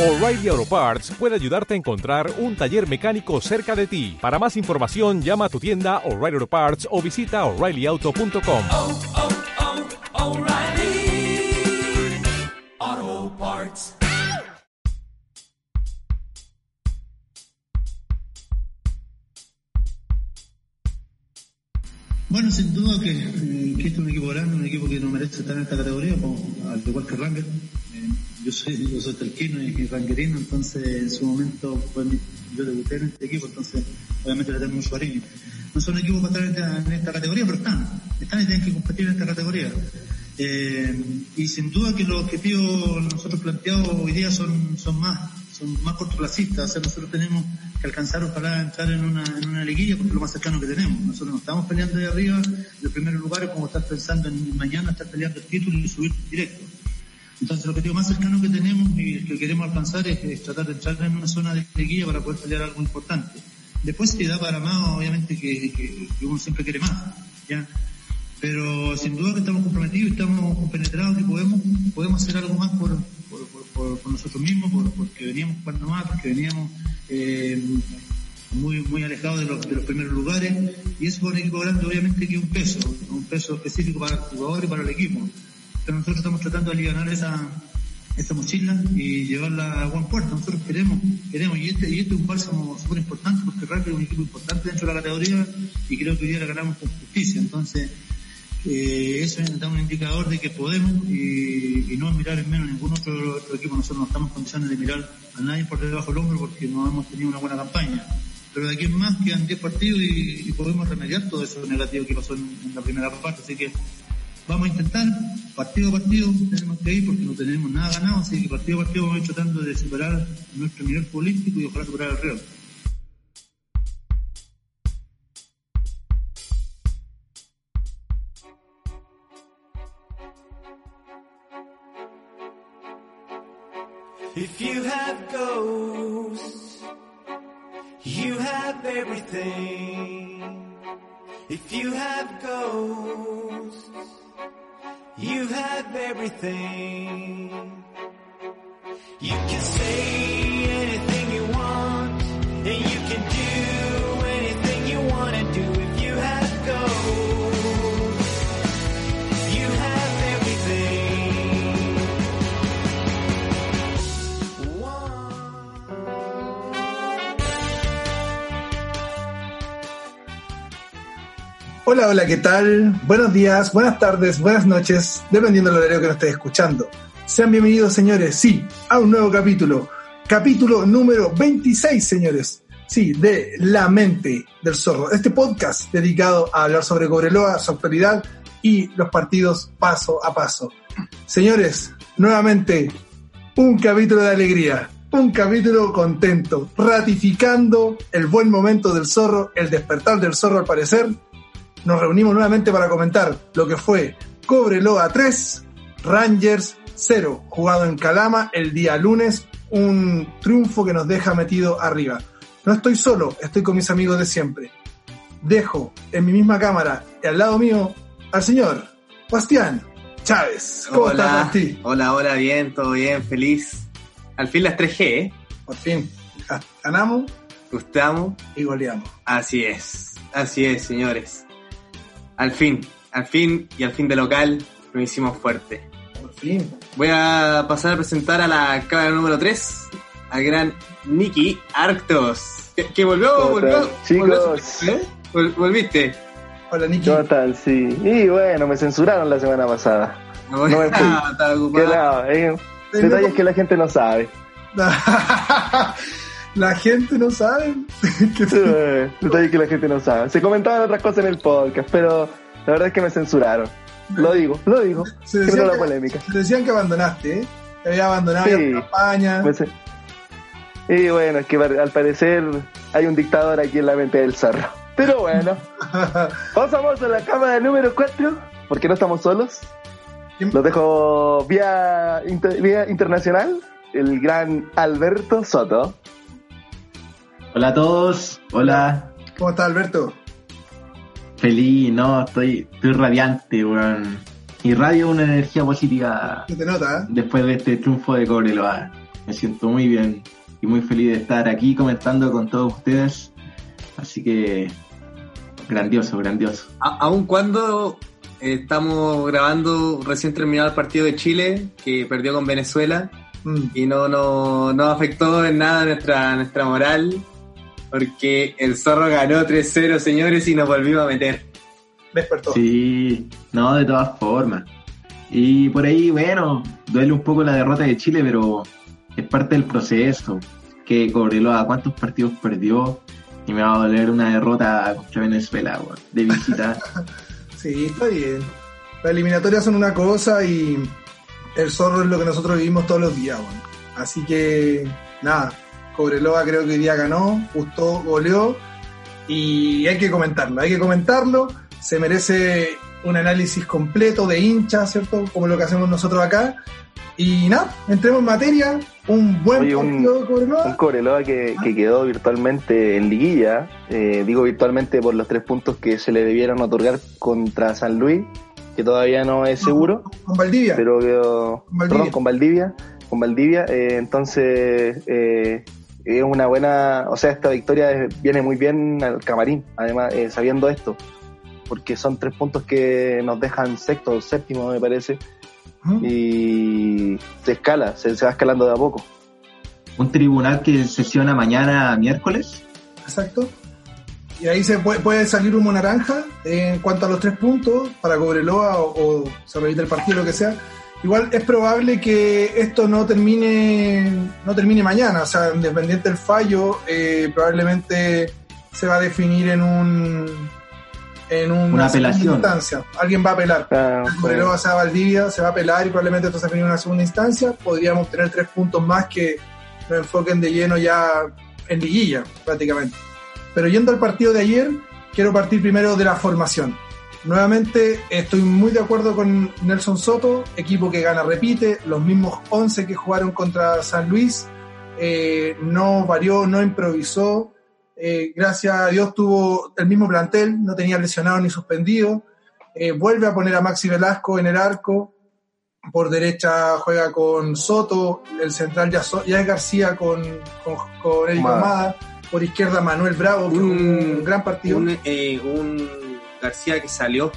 O'Reilly Auto Parts puede ayudarte a encontrar un taller mecánico cerca de ti. Para más información, llama a tu tienda O'Reilly Auto Parts o visita oreillyauto.com. oh, oh, Parts. Bueno, sin duda que, eh, que este es un equipo grande, un equipo que no merece estar en esta categoría, como, al igual que Ranger. Eh, yo soy, yo soy telquino y, rangerino, entonces en su momento mi- yo debuté en este equipo, entonces obviamente le tengo mucho cariño. No son equipos para estar en esta, categoría, pero están, están y tienen que competir en esta categoría. Eh, y sin duda que los objetivos nosotros planteados hoy día son, son más, son más cortoplacistas, o sea, nosotros tenemos que alcanzar ojalá entrar en una, en una liguilla porque es lo más cercano que tenemos. Nosotros no estamos peleando de arriba, los primeros lugares, como estás pensando en mañana, estar peleando el título y subir directo. Entonces el objetivo más cercano que tenemos y que queremos alcanzar es, tratar de entrar en una zona de liguilla para poder pelear algo importante. Después si da para más, obviamente que, que- que uno siempre quiere más, ¿ya? Pero sin duda que estamos comprometidos y estamos compenetrados que podemos, podemos hacer algo más por, por, nosotros mismos, por- porque veníamos jugando más, porque veníamos eh, muy, muy alejados de los, primeros lugares y eso con un equipo grande obviamente que un peso, un peso específico para el jugador y para el equipo. Nosotros estamos tratando de aliviar esa, esa mochila y llevarla a buen puerto. Nosotros queremos, queremos, y este, y este es un bálsamo súper importante porque Rugby es un equipo importante dentro de la categoría y creo que hoy día la ganamos con justicia. Entonces, eh, eso da un indicador de que podemos y, no mirar en menos ningún otro, equipo. Nosotros no estamos en condiciones de mirar a nadie por debajo del hombro porque no hemos tenido una buena campaña. Pero de aquí en más quedan 10 partidos y, y podemos remediar todo eso negativo que pasó en, en la primera parte. Así que vamos a intentar, partido a partido, tenemos que ir porque no tenemos nada ganado, así que partido a partido vamos a ir tratando de superar nuestro nivel político y ojalá superar el Real. If you have ghosts, you have everything. If you have ghosts, you have everything. You can say Hola, hola, ¿qué tal? Buenos días, buenas tardes, buenas noches, dependiendo del horario que nos estés escuchando. Sean bienvenidos, señores, sí, a un nuevo capítulo. Capítulo número 26, señores. Sí, de La Mente del Zorro. Este podcast dedicado a hablar sobre Cobreloa, su actualidad y los partidos paso a paso. Señores, nuevamente, un capítulo de alegría, un capítulo contento, ratificando el buen momento del zorro, el despertar del zorro al parecer. Nos reunimos nuevamente para comentar lo que fue Cobreloa 3, Rangers 0, jugado en Calama el día lunes, un triunfo que nos deja metido arriba. No estoy solo, estoy con mis amigos de siempre. Dejo en mi misma cámara y al lado mío al señor Bastián Chávez. ¿Cómo estás, Hola, Basti? hola, hola, bien, todo bien, feliz. Al fin las 3G, ¿eh? Por fin, ga- ganamos Gustamos. y goleamos. Así es, así es, señores. Al fin, al fin y al fin de local lo hicimos fuerte. Por fin. Voy a pasar a presentar a la cámara número 3, al gran Nicky Arctos. Que, que volvió, ¿Cómo volvió. chicos? volvió, ¿eh? Vol- Volviste. Hola, Niki. ¿Cómo están? Sí. Y bueno, me censuraron la semana pasada. No, No me fui. eh, detalles que la gente no sabe. La gente no sabe. que Eh, Detalles que la gente no sabe. Se comentaban otras cosas en el podcast, pero la verdad es que me censuraron. Lo digo, lo digo. se decían la que, polémica. se decían que abandonaste, ¿eh? Que había abandonado Sí. la campaña. Y bueno, es que al parecer hay un dictador aquí en la mente del zorro. Pero bueno, pasamos a la cámara número 4, porque no estamos solos. ¿Quién- Los dejo vía, inter- vía internacional, el gran Alberto Soto. Hola a todos, hola, ¿Cómo estás, Alberto? feliz, no, estoy, estoy radiante, weón. Irradio una energía positiva Se te nota, ¿eh? después de este triunfo de Cobreloa. Me siento muy bien y muy feliz de estar aquí comentando con todos ustedes. Así que grandioso, grandioso. A- aun cuando eh, estamos grabando recién terminado el partido de Chile, que perdió con Venezuela, Mm. y no, no, no afectó en nada nuestra, nuestra moral, porque el zorro ganó 3-0, señores, y nos volvimos a meter. Despertó. Sí, no, de todas formas. Y por ahí, bueno, duele un poco la derrota de Chile, pero es parte del proceso. Que Cobreloa, ¿cuántos partidos perdió? Y me va a doler una derrota contra Venezuela, weón, de visita. Sí, está bien. Las eliminatorias son una cosa y el zorro es lo que nosotros vivimos todos los días. weón. Así que, nada, Cobreloa creo que hoy día ganó, gustó, goleó y hay que comentarlo, hay que comentarlo. Se merece un análisis completo de hinchas, ¿cierto? Como lo que hacemos nosotros acá. Y nada, entremos en materia. Un buen Oye, un- partido de Cobreloa. Un Cobreloa que, que quedó virtualmente en liguilla, eh, digo virtualmente por los tres puntos que se le debieron otorgar contra San Luis, que todavía no es seguro, Con Valdivia. pero quedó, Con Valdivia. perdón, con Valdivia, con Valdivia, eh, entonces eh, es una buena, o sea, esta victoria viene muy bien al camarín, además eh, sabiendo esto, porque son tres puntos que nos dejan sexto o séptimo, me parece, Ujú. y se escala, se, se va escalando de a poco. Un tribunal que sesiona mañana miércoles. Exacto. Y ahí se puede, puede salir humo naranja en cuanto a los tres puntos para Cobreloa o, o se repite el partido, lo que sea. Igual es probable que esto no termine no termine mañana, o sea, independiente del fallo, eh, probablemente se va a definir en un en una, Una segunda apelación. instancia. Alguien va a apelar. Se va a Valdivia, se va a apelar y probablemente esto se define en una segunda instancia. Podríamos tener tres puntos más que nos enfoquen de lleno ya en liguilla, prácticamente. Pero yendo al partido de ayer, quiero partir primero de la formación. Nuevamente estoy muy de acuerdo con Nelson Soto, equipo que gana repite, los mismos 11 que jugaron contra San Luis, eh, no varió, no improvisó, eh, gracias a Dios tuvo el mismo plantel, no tenía lesionado ni suspendido, eh, vuelve a poner a Maxi Velasco en el arco, por derecha juega con Soto, el central ya, so- ya es García con, con, con Eric por izquierda Manuel Bravo, que un gran partido. Un, un García que salió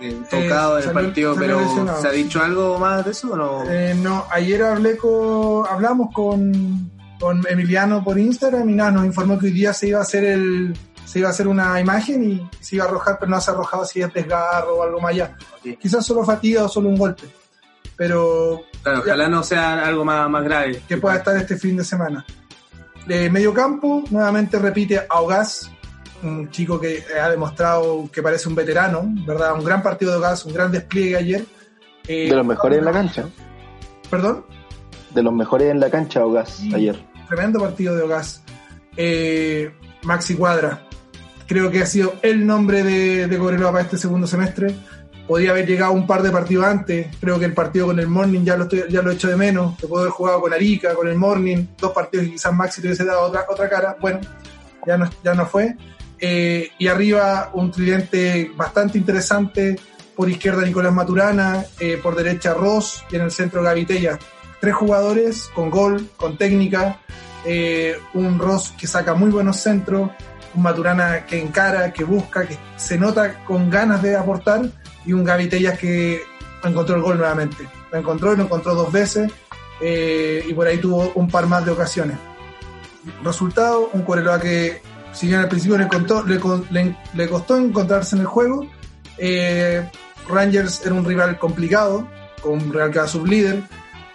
eh, tocado en el partido, pero lesionado, ¿se ha dicho algo más de eso o no? Eh, no, ayer hablé con, hablamos con, con Emiliano por Instagram y nada, nos informó que hoy día se iba a hacer el, se iba a hacer una imagen y se iba a arrojar, pero no se ha arrojado si es desgarro o algo más allá. Quizás solo fatiga o solo un golpe, pero Claro, ojalá no sea algo más, más grave. que pueda estar este fin de semana. De medio campo, nuevamente repite Augaz, un chico que ha demostrado que parece un veterano, ¿verdad? Un gran partido de Augaz, un gran despliegue ayer. Eh, de los mejores en la cancha. Perdón. De los mejores en la cancha, Ogas, Sí. ayer. Tremendo partido de Ogas. Eh, Maxi Cuadra. Creo que ha sido el nombre de, de Cobreloa para este segundo semestre. Podría haber llegado un par de partidos antes. Creo que el partido con el Morning ya lo, estoy, ya lo he hecho de menos. Te puedo haber jugado con Arica, con el Morning. Dos partidos que quizás Maxi te hubiese dado otra, otra cara. Bueno, ya no, ya no fue. Eh, y arriba un tridente bastante interesante. Por izquierda Nicolás Maturana, eh, por derecha Ross y en el centro Gavitella. Tres jugadores con gol, con técnica, eh, un Ross que saca muy buenos centros, un Maturana que encara, que busca, que se nota con ganas de aportar, y un Gaby Tellas que encontró el gol nuevamente. Lo encontró y lo encontró dos veces, y por ahí tuvo un par más de ocasiones. Resultado, un Cobreloa que, si bien al principio le, contó- le le- le costó encontrarse en el juego, eh, Rangers era un rival complicado, con un Real que era sublíder,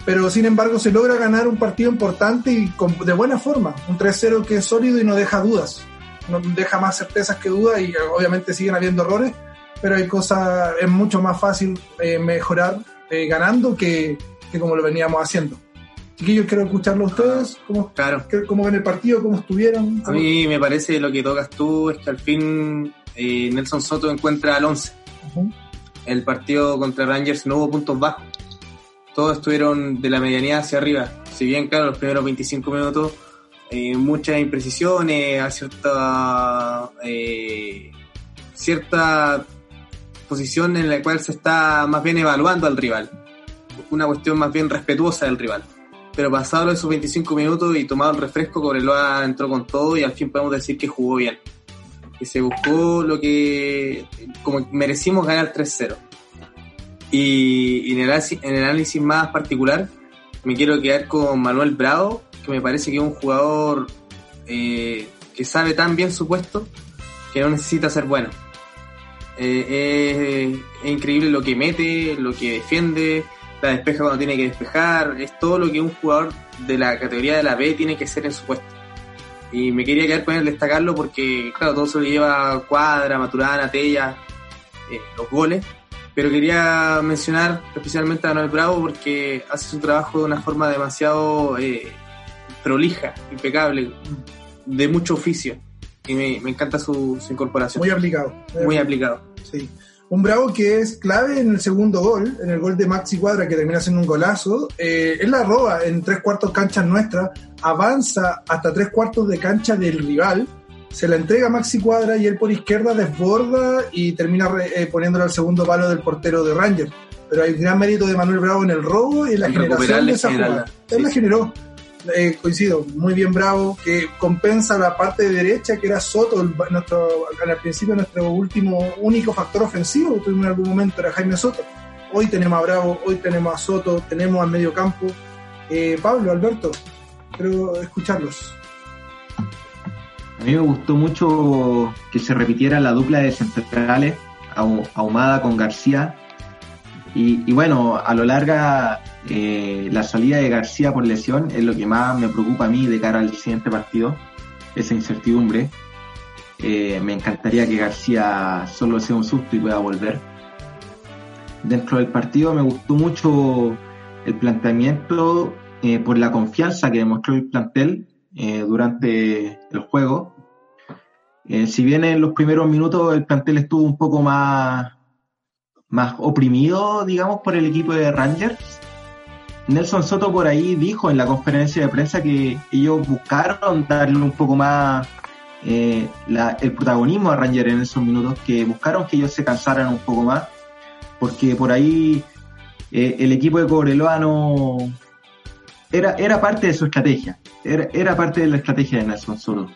pero sin embargo se logra ganar un partido importante y con- de buena forma, un 3-0 que es sólido y no deja dudas, no deja más certezas que dudas y obviamente siguen habiendo errores, pero hay cosas, es mucho más fácil eh, mejorar eh, ganando que, que como lo veníamos haciendo. Chiquillos, quiero escucharlo a ustedes, cómo, Claro. cómo ven el partido, cómo estuvieron. A mí me parece lo que tocas tú es que al fin eh, Nelson Soto encuentra al 11. Ujú. El partido contra Rangers no hubo puntos bajos. Todos estuvieron de la medianía hacia arriba. Si bien, claro, los primeros 25 minutos, eh, muchas imprecisiones, a cierta, eh, cierta posición en la cual se está más bien evaluando al rival. Una cuestión más bien respetuosa del rival. Pero pasado esos 25 minutos y tomado el refresco, Cobreloa entró con todo y al fin podemos decir que jugó bien. Que se buscó lo que como merecimos ganar 3-0. Y, en, el, análisis- más particular, me quiero quedar con Manuel Bravo, que me parece que es un jugador eh, que sabe tan bien su puesto que no necesita ser bueno. Eh, es increíble lo que mete, lo que defiende, la despeja cuando tiene que despejar, es todo lo que un jugador de la categoría de la B tiene que ser en su puesto. Y me quería quedar con él destacarlo porque, claro, todo se lo lleva Cuadra, Maturana, Tella, eh, los goles. Pero quería mencionar especialmente a Manuel Bravo porque hace su trabajo de una forma demasiado eh, prolija, impecable, de mucho oficio. Y me, me encanta su, su incorporación. Muy aplicado. Muy aplicado. Sí. Un Bravo que es clave en el segundo gol, en el gol de Maxi Cuadra que termina siendo un golazo. Eh, él la roba en tres cuartos canchas nuestras, avanza hasta tres cuartos de cancha del rival, se la entrega a Maxi Cuadra y él por izquierda desborda y termina eh, poniéndola al segundo palo del portero de Rangers. Pero hay gran mérito de Manuel Bravo en el robo y en la En generación de esa jugada. Él Sí, la generó. Eh, coincido, muy bien Bravo, que compensa la parte derecha que era Soto, al principio nuestro último único factor ofensivo tuvimos en algún momento era Jaime Soto. Hoy tenemos a Bravo, hoy tenemos a Soto, tenemos al medio campo. Eh, Pablo, Alberto, quiero escucharlos. A mí me gustó mucho que se repitiera la dupla de centrales, Ahu- Ahumada con García. Y, y bueno, a lo larga, la salida de García por lesión es lo que más me preocupa a mí de cara al siguiente partido, esa incertidumbre. Eh, me encantaría que García solo sea un susto y pueda volver. Dentro del partido me gustó mucho el planteamiento eh, por la confianza que demostró el plantel eh, durante el juego. Si bien en los primeros minutos el plantel estuvo un poco más, más oprimido, digamos, por el equipo de Rangers, Nelson Soto por ahí dijo en la conferencia de prensa que ellos buscaron darle un poco más eh, el protagonismo a Rangers en esos minutos, que buscaron que ellos se cansaran un poco más, porque por ahí eh, el equipo de Cobreloa no era, era parte de su estrategia, era, era parte de la estrategia de Nelson Soto.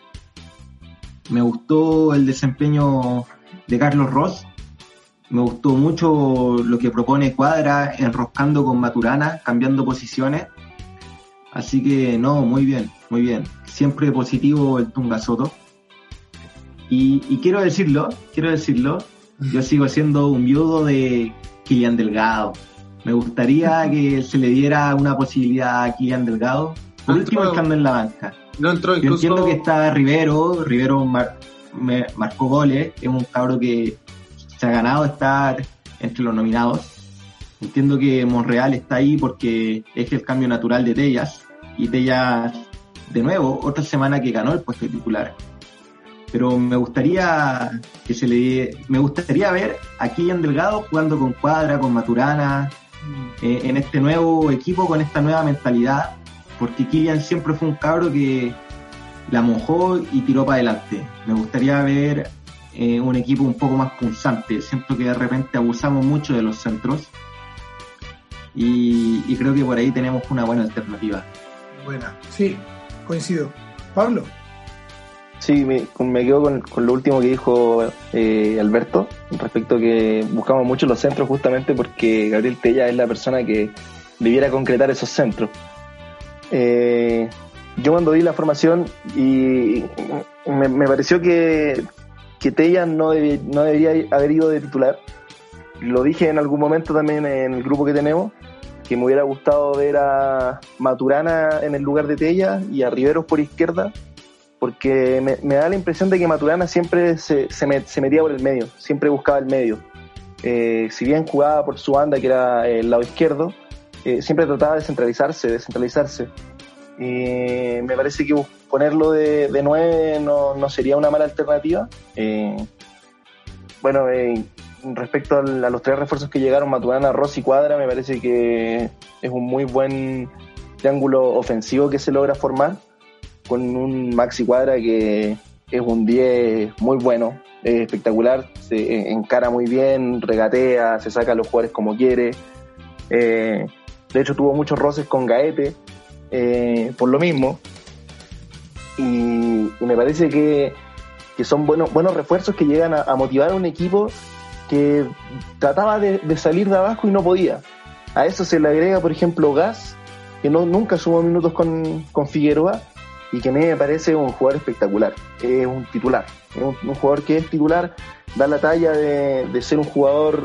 Me gustó el desempeño de Carlos Ross, me gustó mucho lo que propone Cuadra, enroscando con Maturana, cambiando posiciones. Así que no, muy bien, muy bien. Siempre positivo el Tunga Soto. Y, y quiero decirlo, quiero decirlo, yo sigo siendo un viudo de Kilian Delgado. Me gustaría que se le diera una posibilidad a Kilian Delgado, por Ah, último estando en la banca. No entró Yo entiendo que está Rivero, Rivero mar- me- marcó goles, es un cabro que se ha ganado estar entre los nominados. Entiendo que Monreal está ahí porque es el cambio natural de Tellas y Tellas, de nuevo, otra semana que ganó el puesto titular. Pero me gustaría que se le me gustaría ver a Kylian Delgado jugando con Cuadra, con Maturana, eh, en este nuevo equipo, con esta nueva mentalidad, porque Kylian siempre fue un cabro que la mojó y tiró para adelante. Me gustaría ver eh, un equipo un poco más punzante. Siento que de repente abusamos mucho de los centros y, y creo que por ahí tenemos una buena alternativa. Buena, sí, coincido. Pablo, Sí, me, quedo con, con lo último que dijo eh, Alberto, respecto a que buscamos mucho los centros justamente porque Gabriel Tella es la persona que debiera concretar esos centros. Eh, yo cuando vi la formación y me, me pareció que, que Tella no, debe- no debería haber ido de titular. Lo dije en algún momento también en el grupo que tenemos, que me hubiera gustado ver a Maturana en el lugar de Tella y a Riveros por izquierda porque me, da la impresión de que Maturana siempre se metía por el medio, siempre buscaba el medio. Eh, si bien jugaba por su banda, que era el lado izquierdo, eh, siempre trataba de centralizarse, de centralizarse. Y me parece que ponerlo de, de 9 no, no sería una mala alternativa. Eh, bueno, eh, respecto a los tres refuerzos que llegaron, Maturana, Rossi Cuadra, me parece que es un muy buen triángulo ofensivo que se logra formar con un Maxi Cuadra que es un 10 muy bueno, es espectacular, se encara muy bien, regatea, se saca a los jugadores como quiere. Eh, de hecho, tuvo muchos roces con Gaete, eh, por lo mismo. Y, me parece que, que son buenos, buenos refuerzos que llegan a, motivar a un equipo que trataba de, de salir de abajo y no podía. A eso se le agrega, por ejemplo, Gas, que no, nunca sumó minutos con, con Figueroa y que a mí me parece un jugador espectacular. Es un titular. Es un, un jugador que es titular, da la talla de, de ser un jugador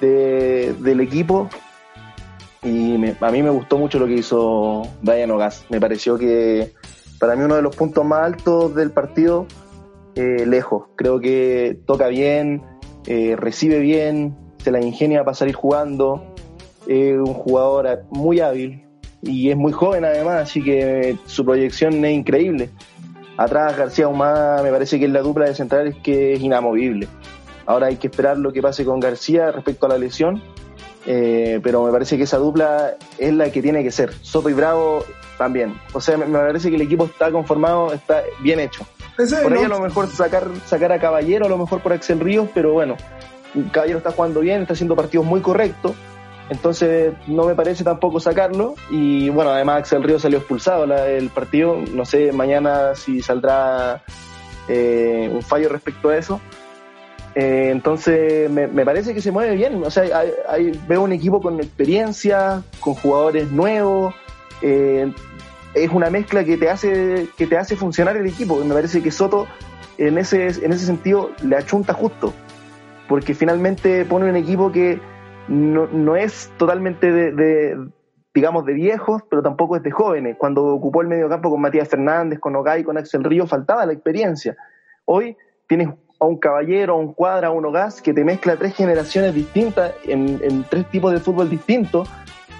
de- del equipo. Y me- a mí me gustó mucho lo que hizo Brian Ogas. Me pareció que para mí uno de los puntos más altos del partido, eh, lejos. Creo que toca bien, eh, recibe bien, se la ingenia para salir jugando. Es un jugador muy hábil y es muy joven además, así que su proyección es increíble. Atrás García Humá me parece que es la dupla de centrales que es inamovible. Ahora hay que esperar lo que pase con García respecto a la lesión, eh, pero me parece que esa dupla es la que tiene que ser. Soto y Bravo también. O sea, me, me parece que el equipo está conformado, está bien hecho. Por ahí a lo mejor sacar, sacar a Caballero, a lo mejor por Axel Ríos, pero bueno, Caballero está jugando bien, está haciendo partidos muy correctos, entonces no me parece tampoco sacarlo. Y bueno, además Axel Ríos salió expulsado la- el partido, no sé mañana si saldrá eh, un fallo respecto a eso. Eh, entonces me, parece que se mueve bien, o sea, hay- veo un equipo con experiencia, con jugadores nuevos. eh, es una mezcla que te hace que te hace funcionar el equipo. Me parece que Soto en ese en ese sentido le achunta justo, porque finalmente pone un equipo que no, no es totalmente de, de, digamos de viejos, pero tampoco es de jóvenes. Cuando ocupó el mediocampo con Matías Fernández, con Ogay, con Axel Río, faltaba la experiencia. Hoy tienes a un caballero, a un cuadra, a un Ogas que te mezcla tres generaciones distintas en, tres tipos de fútbol distintos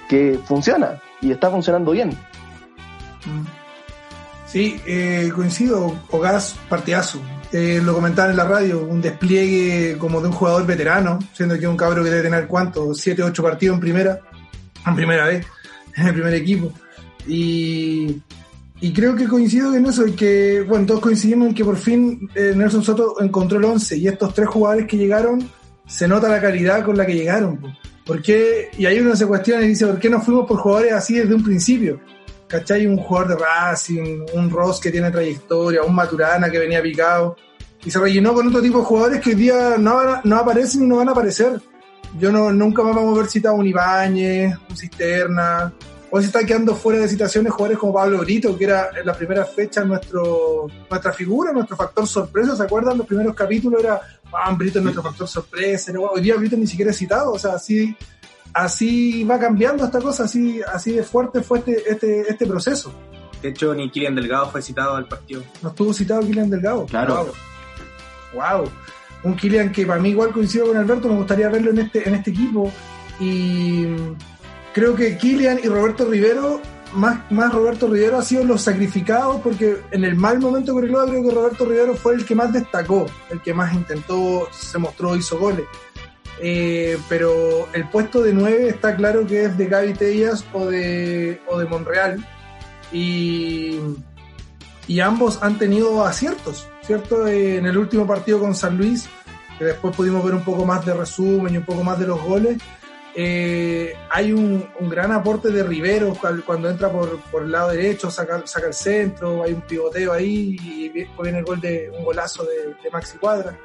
que funciona y está funcionando bien. Sí, eh, coincido, Ogas partidazo. Eh, lo comentaban en la radio, un despliegue como de un jugador veterano, siendo que un cabro que debe tener cuánto, 7, 8 partidos en primera, en primera vez, en el primer equipo. Y, y creo que coincido en eso, en que, bueno, todos coincidimos en que por fin eh, Nelson Soto encontró el 11 y estos tres jugadores que llegaron, se nota la calidad con la que llegaron. po. ¿Por qué? Y ahí uno se cuestiona y dice, ¿por qué no fuimos por jugadores así desde un principio? ¿cachai? Un jugador de Racing, un Ross que tiene trayectoria, un Maturana que venía picado, y se rellenó con otro tipo de jugadores que hoy día no, no aparecen y no van a aparecer. Yo no, nunca más vamos a ver citado un Ibáñez, un Cisterna, hoy se está quedando fuera de citaciones jugadores como Pablo Brito, que era en la primera fecha nuestro, nuestra figura, nuestro factor sorpresa, ¿se acuerdan? Los primeros capítulos era, ah, Brito es nuestro factor sorpresa, hoy día Brito ni siquiera es citado, o sea, así así va cambiando esta cosa, así, así de fuerte fue este, este, este proceso. De hecho, ni Kilian Delgado fue citado al partido. No estuvo citado Kylian Delgado. Claro. Wow. Wow. Un Kylian que para mí igual coincido con Alberto, me gustaría verlo en este, en este equipo. Y creo que Kylian y Roberto Rivero, más, más Roberto Rivero ha sido los sacrificados porque en el mal momento de Cobreloa creo que Roberto Rivero fue el que más destacó, el que más intentó, se mostró, hizo goles. Eh, pero el puesto de 9 está claro que es de Gaby Tellas o de, o de Monreal. Y, y ambos han tenido aciertos, ¿cierto? En el último partido con San Luis, que después pudimos ver un poco más de resumen y un poco más de los goles, eh, hay un, un gran aporte de Rivero cuando entra por, por el lado derecho, saca, saca el centro, hay un pivoteo ahí y viene viene el gol de un golazo de, de Maxi Cuadra.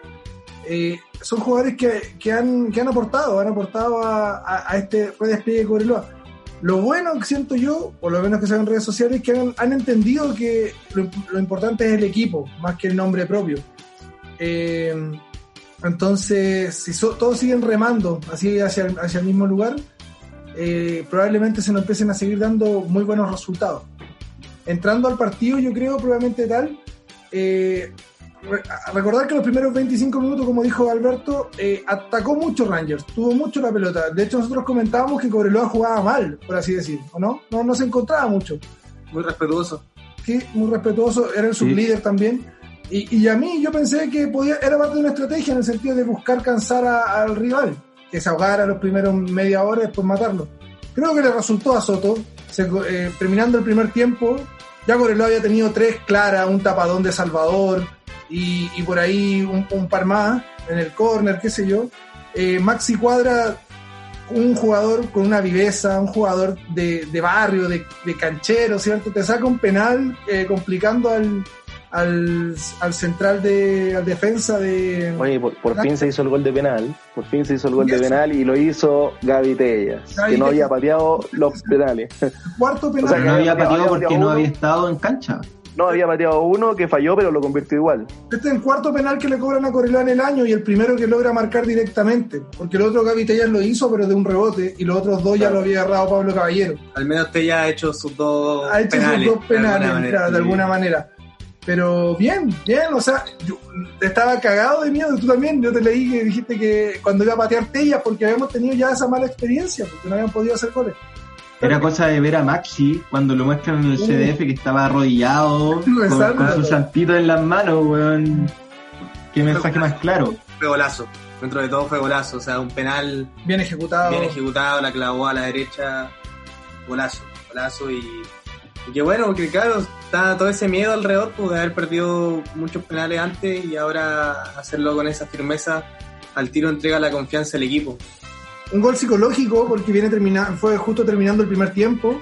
Eh, son jugadores que, que, han, que han aportado, han aportado a, a, a este redespliegue de Cobreloa. Lo bueno que siento yo, por lo menos que se en redes sociales, es que han, han entendido que lo, lo importante es el equipo, más que el nombre propio. Eh, entonces, si so- todos siguen remando así hacia el, hacia el mismo lugar, eh, probablemente se nos empiecen a seguir dando muy buenos resultados. Entrando al partido, yo creo probablemente tal, eh, recordar que los primeros 25 minutos, como dijo Alberto, eh, atacó mucho Rangers, tuvo mucho la pelota. De hecho, nosotros comentábamos que Cobreloa jugaba mal, por así decir, ¿o no? No, no se encontraba mucho. Muy respetuoso. Sí, muy respetuoso, era el Sí. sublíder también. Y, a mí yo pensé que podía, era parte de una estrategia en el sentido de buscar cansar a- al rival, que se ahogara los primeros media hora y después matarlo. Creo que le resultó a Soto, eh, terminando el primer tiempo, ya Cobreloa había tenido tres claras, un tapadón de Salvador y, por ahí un, un par más en el córner, qué sé yo. Eh, Maxi Cuadra un jugador con una viveza, un jugador de, de barrio, de, de canchero, ¿cierto? Te saca un penal eh, complicando al, al, al central de al defensa de Oye, por, por fin se hizo el gol de penal. Por fin se hizo el gol de penal y lo hizo Gaby Tellas, Gaby que no había Tellas. pateado los penales. cuarto penal. O sea, Pero no que había pateado pateado porque no uno. había estado en cancha. No, había pateado uno que falló, pero lo convirtió igual. Este es el cuarto penal que le cobran a Corelá en el año y el primero que logra marcar directamente. Porque el otro Gaby Tellas lo hizo, pero de un rebote, y los otros dos ya lo había agarrado Pablo Caballero. Al menos usted ya ha hecho sus dos Ha hecho penales. sus dos de alguna penales, manera. claro, de alguna manera. Pero bien, bien, o sea, yo estaba cagado de miedo, tú también, yo te leí que dijiste que cuando iba a patear Tellas, porque habíamos tenido ya esa mala experiencia, porque no habían podido hacer goles. Era cosa de ver a Maxi cuando lo muestran en el. CDF que estaba arrodillado con, con su santito en las manos, weón. Qué mensaje más claro. Fue golazo. Dentro de todo fue golazo. O sea, un penal Bien ejecutado. bien ejecutado, la clavó a la derecha. Golazo. Golazo y. Y que bueno, porque claro, está todo ese miedo alrededor pues, haber perdido muchos penales antes y ahora hacerlo con esa firmeza al tiro entrega la confianza al equipo. un gol psicológico porque viene fue justo terminando el primer tiempo.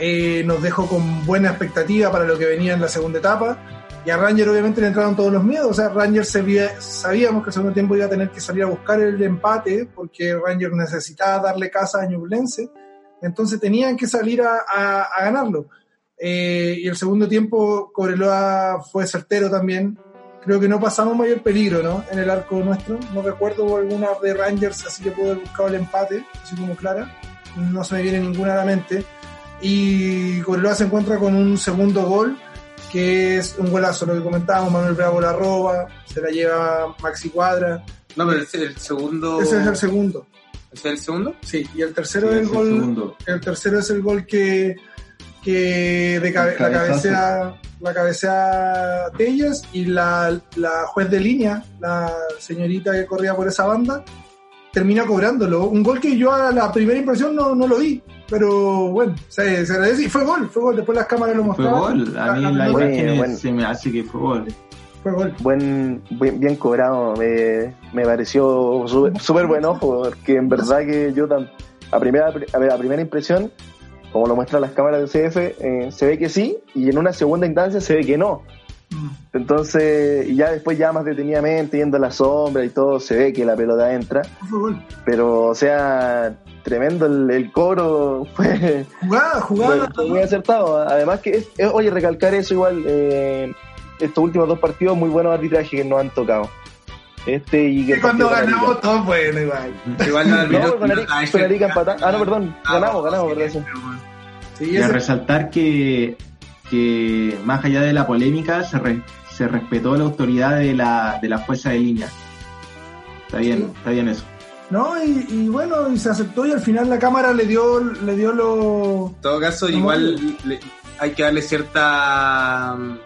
Eh, nos dejó con buena expectativa para lo que venía en la segunda etapa. Y a Ranger obviamente le entraron todos los miedos. O sea, Ranger sabíamos que el segundo tiempo iba a tener que salir a buscar el empate porque Ranger necesitaba darle casa a Ñublense. Entonces tenían que salir a ganarlo. Eh, y el segundo tiempo Cobreloa fue certero también. Creo que no pasamos mayor peligro, ¿no? En el arco nuestro. No recuerdo alguna de Rangers, así que puedo haber buscado el empate, así como clara. No se me viene ninguna a la mente. Y Cobreloa se encuentra con un segundo gol, que es un golazo, lo que comentábamos, Manuel Bravo la roba, se la lleva Maxi Cuadra. No, pero es el segundo. Ese es el segundo. ¿Ese es el segundo? Sí, y el tercero Sí, es el ese gol. segundo. El tercero es el gol que, que de cabe- la cabecea la cabecea Tellas y la, la juez de línea, la señorita que corría por esa banda, termina cobrándolo. Un gol que yo a la primera impresión no, no lo vi, pero bueno, se, se agradece y fue gol, fue gol. Después las cámaras lo Fue mostraban. gol. A mí La- en la- imagen bueno. se me hace que fue gol. Fue gol. Buen, bien, bien cobrado, me, me pareció súper buen ojo, porque en verdad que yo tan, a primera a ver, a primera impresión, como lo muestran las cámaras del CF, eh, se ve que sí, y en una segunda instancia se ve que no. Mm. Entonces, y ya después ya más detenidamente, yendo a la sombra y todo, se ve que la pelota entra. Gol. Pero, o sea, tremendo el, el cobro, fue, Jugada, jugada. fue- fue muy acertado. Además que, es, es- oye, recalcar eso igual, eh, estos últimos dos partidos, muy buenos arbitrajes que nos han tocado. Este y que cuando ganamos todo bueno igual. Igual no No, olvidó- con Arica. Ah, no, perdón, ganamos, ganamos, por eso. Sí, Y a resaltar que, que más allá de la polémica se, re- se respetó la autoridad de la, de la fuerza de línea. Está bien, Sí. está bien eso. No, y, y bueno, y se aceptó y al final la cámara le dio, le dio lo, En todo caso, igual le- hay que darle cierta mm,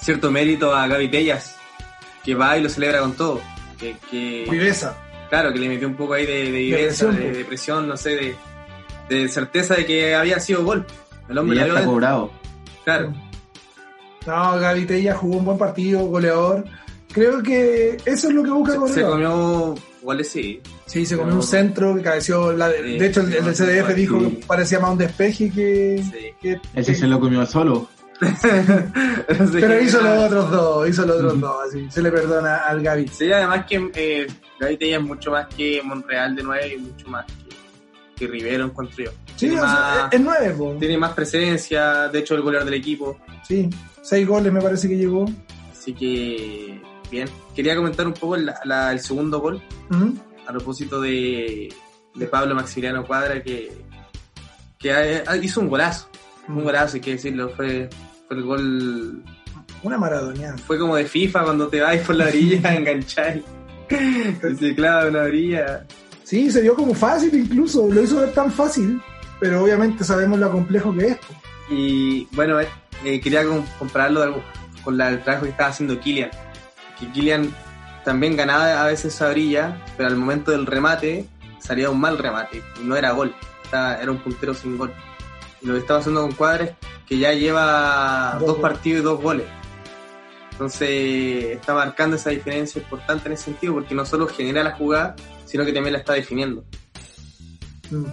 cierto mérito a Gaby Tellas, que va y lo celebra con todo. Que, que- viveza. claro, que le metió un poco ahí de, de viveza, presión, de, pues. de presión, no sé, de, de certeza de que había sido gol. El Y hombre ya la vio está dentro. cobrado. Claro. No, Gaby Tella jugó un buen partido, goleador. Creo que eso es lo que busca Se, se comió goles, sí. Sí, se comió un centro que cabeció. La de, Sí, de hecho, el, CDF sí. dijo que parecía más un despeje que. sí. que- Ese que- se lo comió solo. Pero hizo los otros dos, hizo los otros dos, así. Se le perdona al Gaby. Sí, además que eh, Gaby Tellas es mucho más que Monreal de 9 y mucho más que, que Rivero, encuentro yo. Sí, tiene, o sea, es nueve, po. tiene más presencia, de hecho, el goleador del equipo. Sí, seis goles me parece que llegó. Así que, bien. Quería comentar un poco la- la- el segundo gol a propósito de, de Pablo Maximiliano Cuadra, que, que hizo un golazo. Un golazo, hay que decirlo. Fue, fue el gol. Una maradoniana. Fue como de FIFA cuando te vas por la orilla a enganchar. Y se clava una orilla. Sí, se dio como fácil incluso, lo hizo ver tan fácil, pero obviamente sabemos lo complejo que es. Y bueno, eh, eh, quería com- compararlo con la- el trabajo que estaba haciendo Kylian. Que Kylian también ganaba a veces esa orilla, pero al momento del remate salía un mal remate y no era gol. Estaba- era un puntero sin gol. Y lo que estaba haciendo con Cuadra es que ya lleva Dos dos, partidos y dos goles. Entonces está marcando esa diferencia importante en ese sentido porque no solo genera la jugada, sino que también la está definiendo. Mm.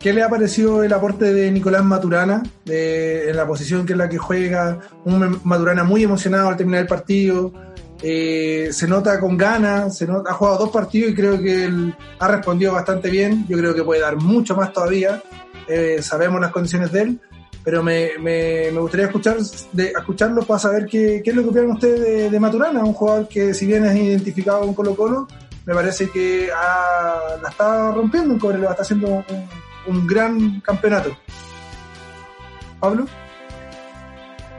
¿Qué le ha parecido el aporte de Nicolás Maturana en la posición que es la que juega? Un Maturana muy emocionado al terminar el partido. eh, se nota con ganas, se nota, ha jugado dos partidos y creo que él ha respondido bastante bien. Yo creo que puede dar mucho más todavía. Eh, sabemos las condiciones de él, pero me, me, me gustaría escuchar de, escucharlo para saber qué, qué es lo que opinan ustedes de, Maturana, un jugador que si bien es identificado con Colo Colo, me parece que ha- la está rompiendo en Cobreloa, está haciendo un, un gran campeonato. Pablo,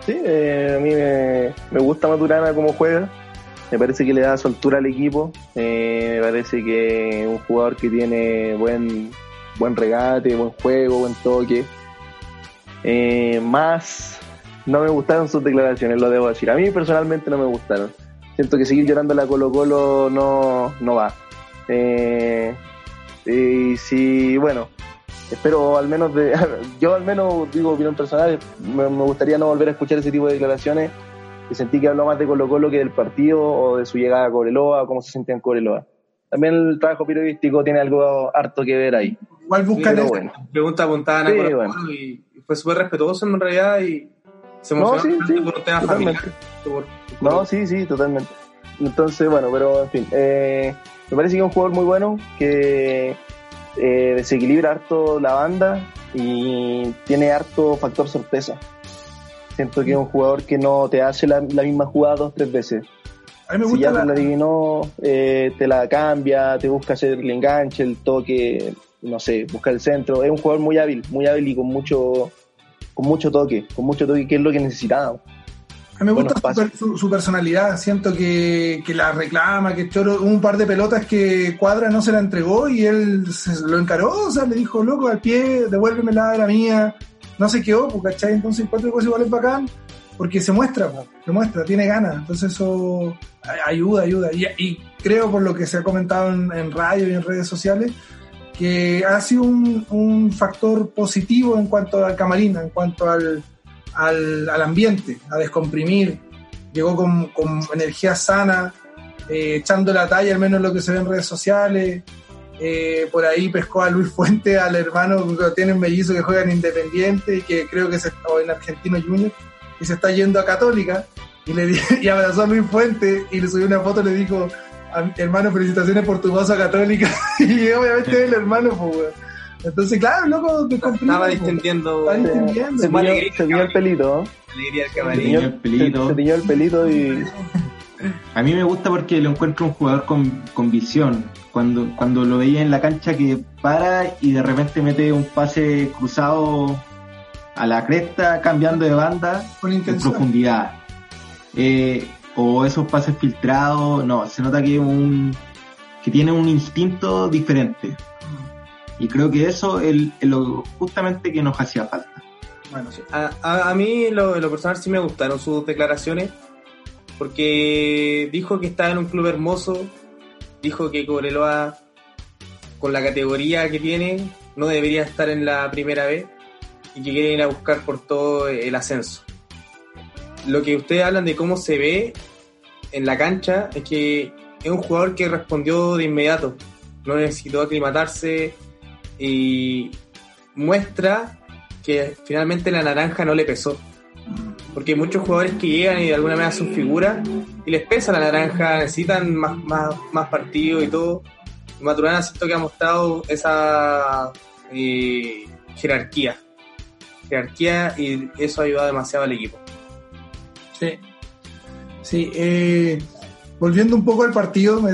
Sí, eh, a mí me, me gusta Maturana como juega. Me parece que le da soltura al equipo. Eh, me parece que un jugador que tiene buen, buen regate, buen juego, buen toque. Eh, más no me gustaron sus declaraciones, lo debo decir. A mí personalmente no me gustaron. Siento que seguir llorando la Colo Colo no, no va. Eh, y si, bueno, espero al menos de yo al menos digo opinión personal me, me gustaría no volver a escuchar ese tipo de declaraciones y sentí que habló más de Colo Colo que del partido o de su llegada a Cobreloa o cómo se sentía en Cobreloa también el trabajo periodístico tiene algo harto que ver ahí igual buscan bueno Pregunta apuntada Sí, bueno. Y fue súper respetuoso en realidad y se No, emocionó sí, sí, por un tema totalmente. familiar. por- No, sí, sí, totalmente. Entonces, bueno, pero en fin, eh, me parece que es un jugador muy bueno, que eh, desequilibra harto la banda y tiene harto factor sorpresa. Siento que es un jugador que no te hace la, la misma jugada dos, tres veces. A mí me Si gusta ya te la, la adivinó, eh, te la cambia, te busca hacer el enganche, el toque, no sé, busca el centro. Es un jugador muy hábil, muy hábil y con mucho con mucho toque, con mucho toque, que es lo que necesitábamos. a mí me gusta buenos su, per- su- su personalidad. Siento que, que la reclama, que Choro, un par de pelotas que Cuadra no se la entregó y él se lo encaró, o sea, le dijo, loco, al pie, devuélvemela, era mía. No se quedó, pues, ¿cachai? Entonces, cuatro cosas igual es bacán, porque se muestra, pues, se muestra, tiene ganas. Entonces, eso ayuda, ayuda. Y, y creo, por lo que se ha comentado en, en radio y en redes sociales, que ha sido un, un factor positivo en cuanto al camarín, en cuanto al, al, ambiente, a descomprimir. Llegó con, con energía sana, eh, echando la talla, al menos lo que se ve en redes sociales. Eh, por ahí pescó a Luis Fuente, al hermano que tiene un mellizo que juega en Independiente y que creo que se, o en Argentino Junior, y se está yendo a Católica. Y, le y abrazó a Luis Fuente y le subió una foto y le dijo, "A- hermano, felicitaciones por tu paso a Católica. y obviamente es el hermano, pues, weón. Entonces, claro, loco, descomprime, Estaba distendiendo Está distendiendo. Se se tiñó el pelito, Se tiñó el pelito. Se, se tiñó el pelito y A mí me gusta porque lo encuentro un jugador con, con visión. Cuando, cuando lo veía en la cancha que para y de repente mete un pase cruzado a la cresta, cambiando de banda Con en profundidad. Eh, o esos pases filtrados, no, se nota que un que tiene un instinto diferente. Y creo que eso es lo justamente que nos hacía falta. Bueno. A, a, a mí, lo, lo personal, sí me gustaron sus declaraciones, porque dijo que estaba en un club hermoso, dijo que Cobreloa, con la categoría que tiene, no debería estar en la primera vez y que quieren ir a buscar por todo el ascenso. Lo que ustedes hablan de cómo se ve en la cancha es que es un jugador que respondió de inmediato, no necesitó aclimatarse y muestra que finalmente la naranja no le pesó. Porque hay muchos jugadores que llegan y de alguna manera son figuras y les pesa la naranja, necesitan más, más, más partidos y todo. Maturana siento que ha mostrado esa eh, jerarquía. Jerarquía y eso ha ayudado demasiado al equipo. Sí. Sí, eh, volviendo un poco al partido, me,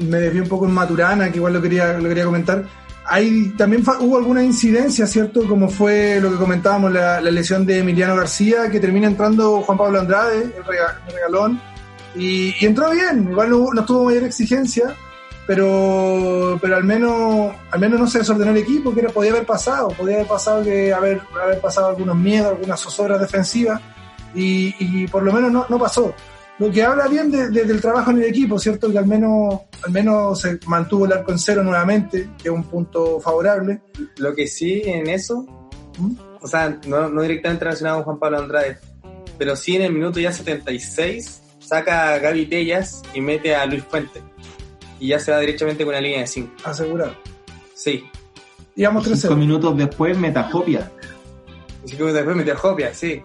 me un poco en Maturana, que igual lo quería, lo quería comentar. Hay, también hubo alguna incidencia, ¿cierto? Como fue lo que comentábamos, la, la lesión de Emiliano García, que termina entrando Juan Pablo Andrade, el, rega- el regalón, y, entró bien, igual no, no tuvo mayor exigencia, pero, pero al menos al menos no se desordenó el equipo, que era, podía haber pasado, podía haber pasado que haber, haber pasado algunos miedos, algunas zozobras defensivas, y, y por lo menos no, no pasó. Lo que habla bien de- de- del trabajo en el equipo, ¿cierto? Que al menos, al menos se mantuvo el arco en cero nuevamente, que es un punto favorable. Lo que sí en eso, ¿Mm? o sea, no, no directamente relacionado con Juan Pablo Andrade, pero sí en el minuto ya 76 saca a Gaby Tellas y mete a Luis Fuente. Y ya se va directamente con una línea de 5. Asegurado. Sí. Íbamos Cinco 3-0. minutos después, Metajopia. Cinco minutos después metió a Hopia, sí.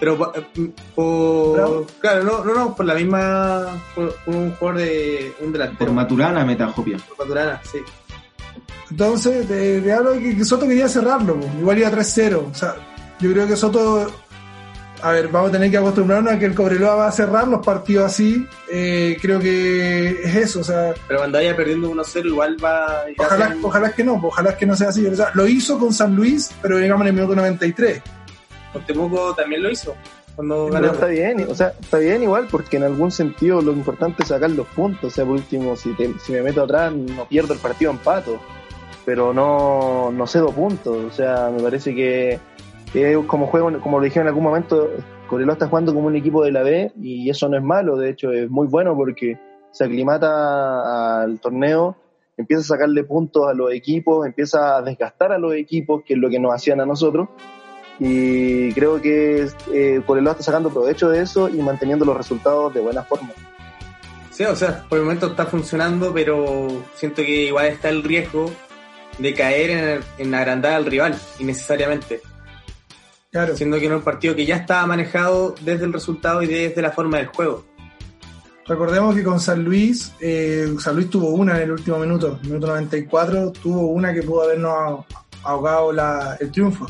Pero eh, por. Bravo. Claro, no, no, no, por la misma. Por, por un jugador de. Un Por delantero. Maturana, Metajopia. Por Maturana, sí. Entonces, te, te hablo de que, que Soto quería cerrarlo, po. igual iba 3-0. O sea, yo creo que Soto, a ver, vamos a tener que acostumbrarnos a que el Cobreloa va a cerrar los partidos así. Eh, creo que es eso, o sea, Pero cuando vaya perdiendo 1-0, igual va. ojalá, sea- ojalá que no, ojalá que no sea así. O sea, lo hizo con San Luis, pero digamos en el minuto 93. Con Temuco también lo hizo. Cuando Pero ganamos. está bien, o sea, está bien igual porque en algún sentido lo importante es sacar los puntos. O sea, por último, si, te- si me meto atrás, no pierdo el partido empato. Pero no, no cedo puntos. O sea, me parece que como juego, como lo dije en algún momento, Coreloa está jugando como un equipo de la B y eso no es malo. De hecho, es muy bueno porque se aclimata al torneo, empieza a sacarle puntos a los equipos, empieza a desgastar a los equipos, que es lo que nos hacían a nosotros y creo que eh, Coreloa está sacando provecho de eso y manteniendo los resultados de buena forma. Sí, o sea, por el momento está funcionando, pero siento que igual está el riesgo de caer en, en agrandar al rival, innecesariamente. Claro. Siendo que en un partido que ya estaba manejado desde el resultado y desde la forma del juego. Recordemos que con San Luis, eh, San Luis tuvo una en el último minuto, minuto 94, tuvo una que pudo habernos ahogado la- el triunfo.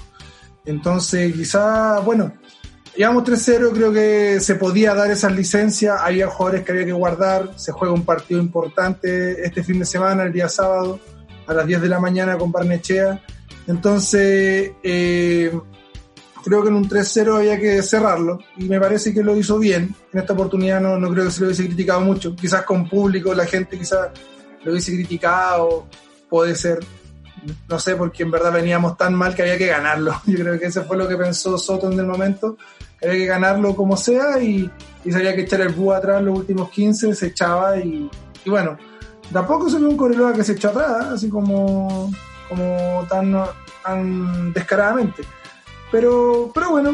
Entonces, quizá, bueno, íbamos 3-0, creo que se podía dar esas licencias, había jugadores que había que guardar, se juega un partido importante este fin de semana, el día sábado, a las 10 de la mañana con Barnechea. Entonces, eh, creo que en un 3-0 había que cerrarlo y me parece que lo hizo bien. En esta oportunidad no, no creo que se lo hubiese criticado mucho. Quizás con público la gente quizás lo hubiese criticado, puede ser. No sé, porque en verdad veníamos tan mal que había que ganarlo. Yo creo que eso fue lo que pensó Soto en el momento, que había que ganarlo como sea y, y se había que echar el búho atrás los últimos 15, se echaba y, y bueno, tampoco se vio un Coreloa que se echó atrás, así como, como tan, tan descaradamente. Pero, pero bueno.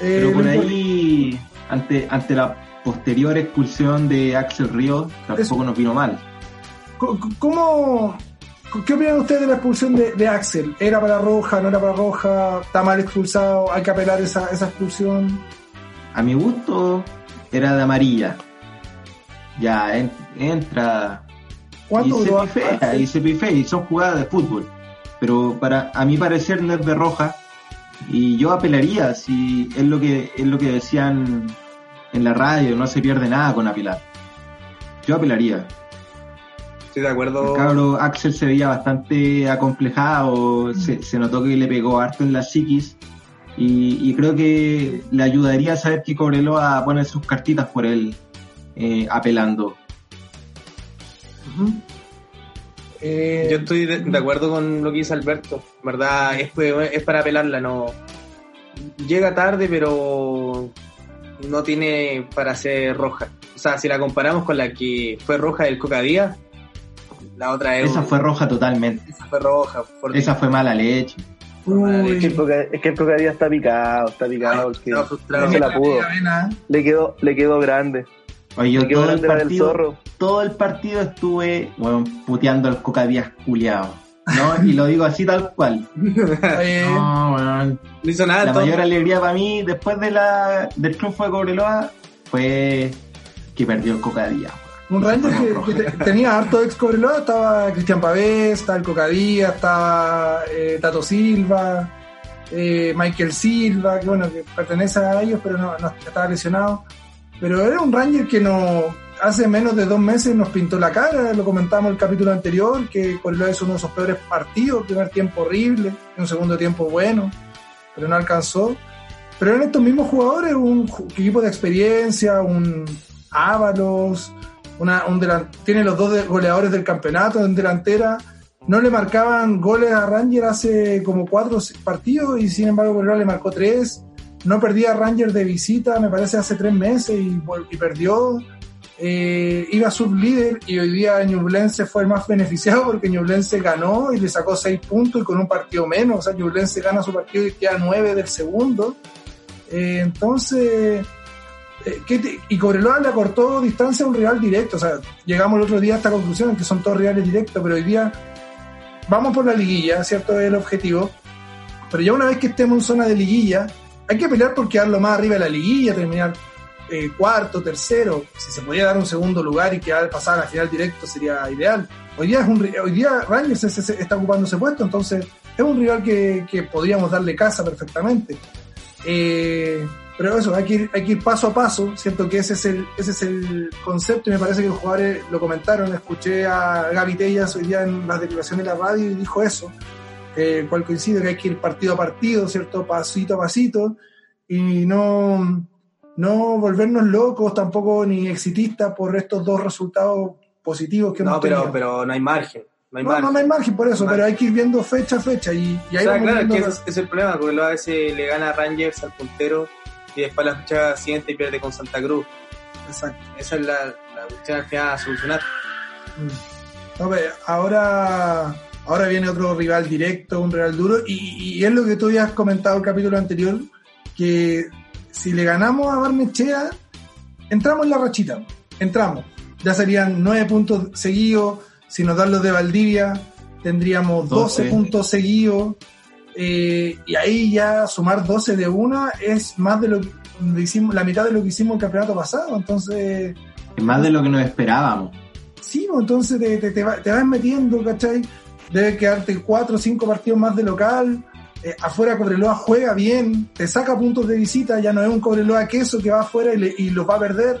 eh, Pero por ahí, ante, ante la posterior expulsión de Axel Ríos, tampoco nos vino mal. ¿Cómo, ¿Qué opinan ustedes de la expulsión de, de Axel? ¿Era para roja? ¿No era para roja? ¿Está mal expulsado? ¿Hay que apelar esa, esa expulsión? A mi gusto, era de amarilla. Ya, en- entra y ¿Cuánto se duró? pifea, y se pifea, y son jugadas de fútbol. Pero para a mi parecer no es de roja. Y yo apelaría, si es lo que es lo que decían en la radio, no se pierde nada con apelar. Yo apelaría. Estoy de acuerdo. Cabro Axel se veía bastante acomplejado, se, se notó que le pegó harto en la psiquis y, y creo que le ayudaría a saber que Cobreloa pone sus cartitas por él eh, apelando. Eh, Yo estoy de, de acuerdo con lo que dice Alberto. Verdad, es, es para apelarla, no. Llega tarde, pero no tiene para ser roja. O sea, si la comparamos con la que fue roja del Coca Díaz, la otra es. Esa fue roja totalmente, esa fue roja. por- esa fue mala leche. uy, Es que el Coca- es que el Cocadía está picado, está picado frustrado. no se la pudo. Le quedó, le quedó grande. Oye, yo Le quedó todo el partido, zorro. todo el partido estuve bueno, puteando al Cocadías culiado. ¿no? Y lo digo así tal cual. No, weón. No hizo nada, La mayor alegría para mí después de la, del triunfo de Cobreloa fue que perdió el Cocadía. Un Ranger que, que te- tenía harto ex Cobreloa, estaba Cristian Pavés, estaba el Cocadía, estaba eh, Tato Silva, eh, Michael Silva, que bueno, que pertenece a ellos, pero no, no estaba lesionado. Pero era un Ranger que no hace menos de dos meses nos pintó la cara, lo comentamos en el capítulo anterior, que Cobreloa es uno de sus peores partidos, primer tiempo horrible, un segundo tiempo bueno, pero no alcanzó. Pero eran estos mismos jugadores, un equipo de experiencia, un Ábalos, una, tiene los dos goleadores del campeonato en delantera. No le marcaban goles a Ranger hace como cuatro partidos y sin embargo Cobreloa le marcó tres. No perdía a Ranger de visita, me parece, hace tres meses y, perdió. Eh, iba sublíder y hoy día Ñublense fue el más beneficiado porque Ñublense ganó y le sacó seis puntos y con un partido menos. O sea, Ñublense gana su partido y queda nueve del segundo. Eh, entonces, eh, ¿qué te- y Cobreloa le acortó distancia a un rival directo. O sea, llegamos el otro día a esta conclusión que son todos rivales directos, pero hoy día vamos por la liguilla, ¿cierto? Es el objetivo. Pero ya una vez que estemos en zona de liguilla, hay que pelear por quedarlo más arriba de la liguilla, terminar eh, cuarto, tercero. Si se podía dar un segundo lugar y quedar pasar a la final directo sería ideal. Hoy día, es un, hoy día Rangers es- es- está ocupando ese puesto, entonces es un rival que, que podríamos darle casa perfectamente. Eh, pero eso, hay que, ir, hay que ir paso a paso. Siento que ese es, el, ese es el concepto y me parece que los jugadores lo comentaron. Escuché a Gaby Tellas hoy día en las declaraciones de la radio y dijo eso, eh, cual coincide que hay que ir partido a partido, ¿cierto? Pasito a pasito y no, no volvernos locos tampoco ni exitistas por estos dos resultados positivos que No, hemos pero, tenido. pero no hay margen. No hay no, margen. no, no hay margen por eso, No pero hay que ir viendo fecha a fecha y, y O sea, claro, que ese es el problema, porque luego a veces le gana a Rangers al puntero y después la fecha siguiente pierde con Santa Cruz. Exacto. Esa es la, la cuestión al final a solucionar. Mm. No, pero ahora, ahora viene otro rival directo, un rival duro, y, y es lo que tú habías comentado el capítulo anterior, que si le ganamos a Barnechea, entramos en la rachita, entramos. Ya serían nueve puntos seguidos, si nos dan los de Valdivia, tendríamos 12 12. puntos seguidos, eh, y ahí ya sumar 12 de una es más de lo que hicimos, la mitad de lo que hicimos el campeonato pasado, entonces... Es más de lo que nos esperábamos. Sí, pues, entonces te, te, te va- te vas metiendo, ¿cachai? Debe quedarte cuatro o cinco partidos más de local. Eh, afuera Cobreloa juega bien, te saca puntos de visita, ya no es un Cobreloa queso que va afuera y, le- y los va a perder.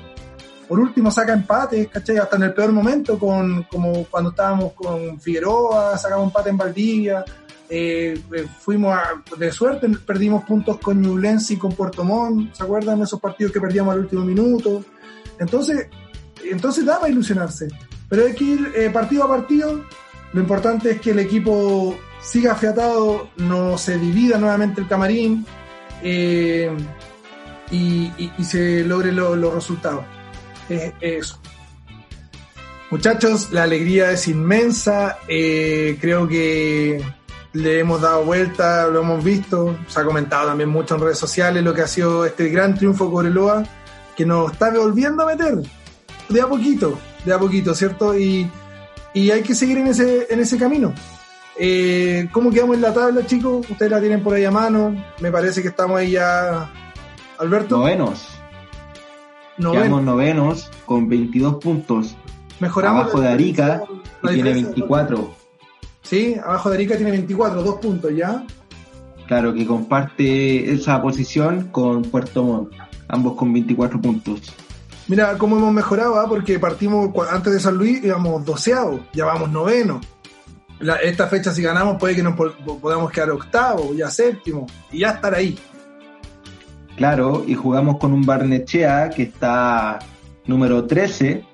Por último saca empates, ¿cachai? Hasta en el peor momento, con, como cuando estábamos con Figueroa, sacamos empate en Valdivia. Eh, eh, fuimos a- de suerte, perdimos puntos con Ñublense y con Puerto Montt, ¿se acuerdan? Esos partidos que perdíamos al último minuto. Entonces, entonces da para ilusionarse. Pero hay que ir eh, partido a partido. Lo importante es que el equipo siga afiatado, no se divida nuevamente el camarín y, se logre lo- los resultados. Es eso. Muchachos, la alegría es inmensa. creo que le hemos dado vuelta, lo hemos visto. Se ha comentado también mucho en redes sociales lo que ha sido este gran triunfo de Cobreloa, que nos está volviendo a meter de a poquito, de a poquito, ¿cierto? Y, y hay que seguir en ese, en ese camino. Eh, ¿Cómo quedamos en la tabla, chicos? Ustedes la tienen por ahí a mano. Me parece que estamos ahí ya. Alberto, Novenos. noveno. Quedamos novenos con 22 puntos. Mejoramos abajo de Arica, que tiene diferencia- 24. Sí, abajo de Arica tiene 24, dos puntos ya. Claro, que comparte esa posición con Puerto Montt. Ambos con 24 puntos. Mira cómo hemos mejorado, ¿ah? porque partimos antes de San Luis, íbamos doceavos, ya vamos noveno. La- esta fecha, si ganamos, puede que nos po- podamos quedar octavo, ya séptimo, y ya estar ahí. Claro, y jugamos con un Barnechea que está número 13.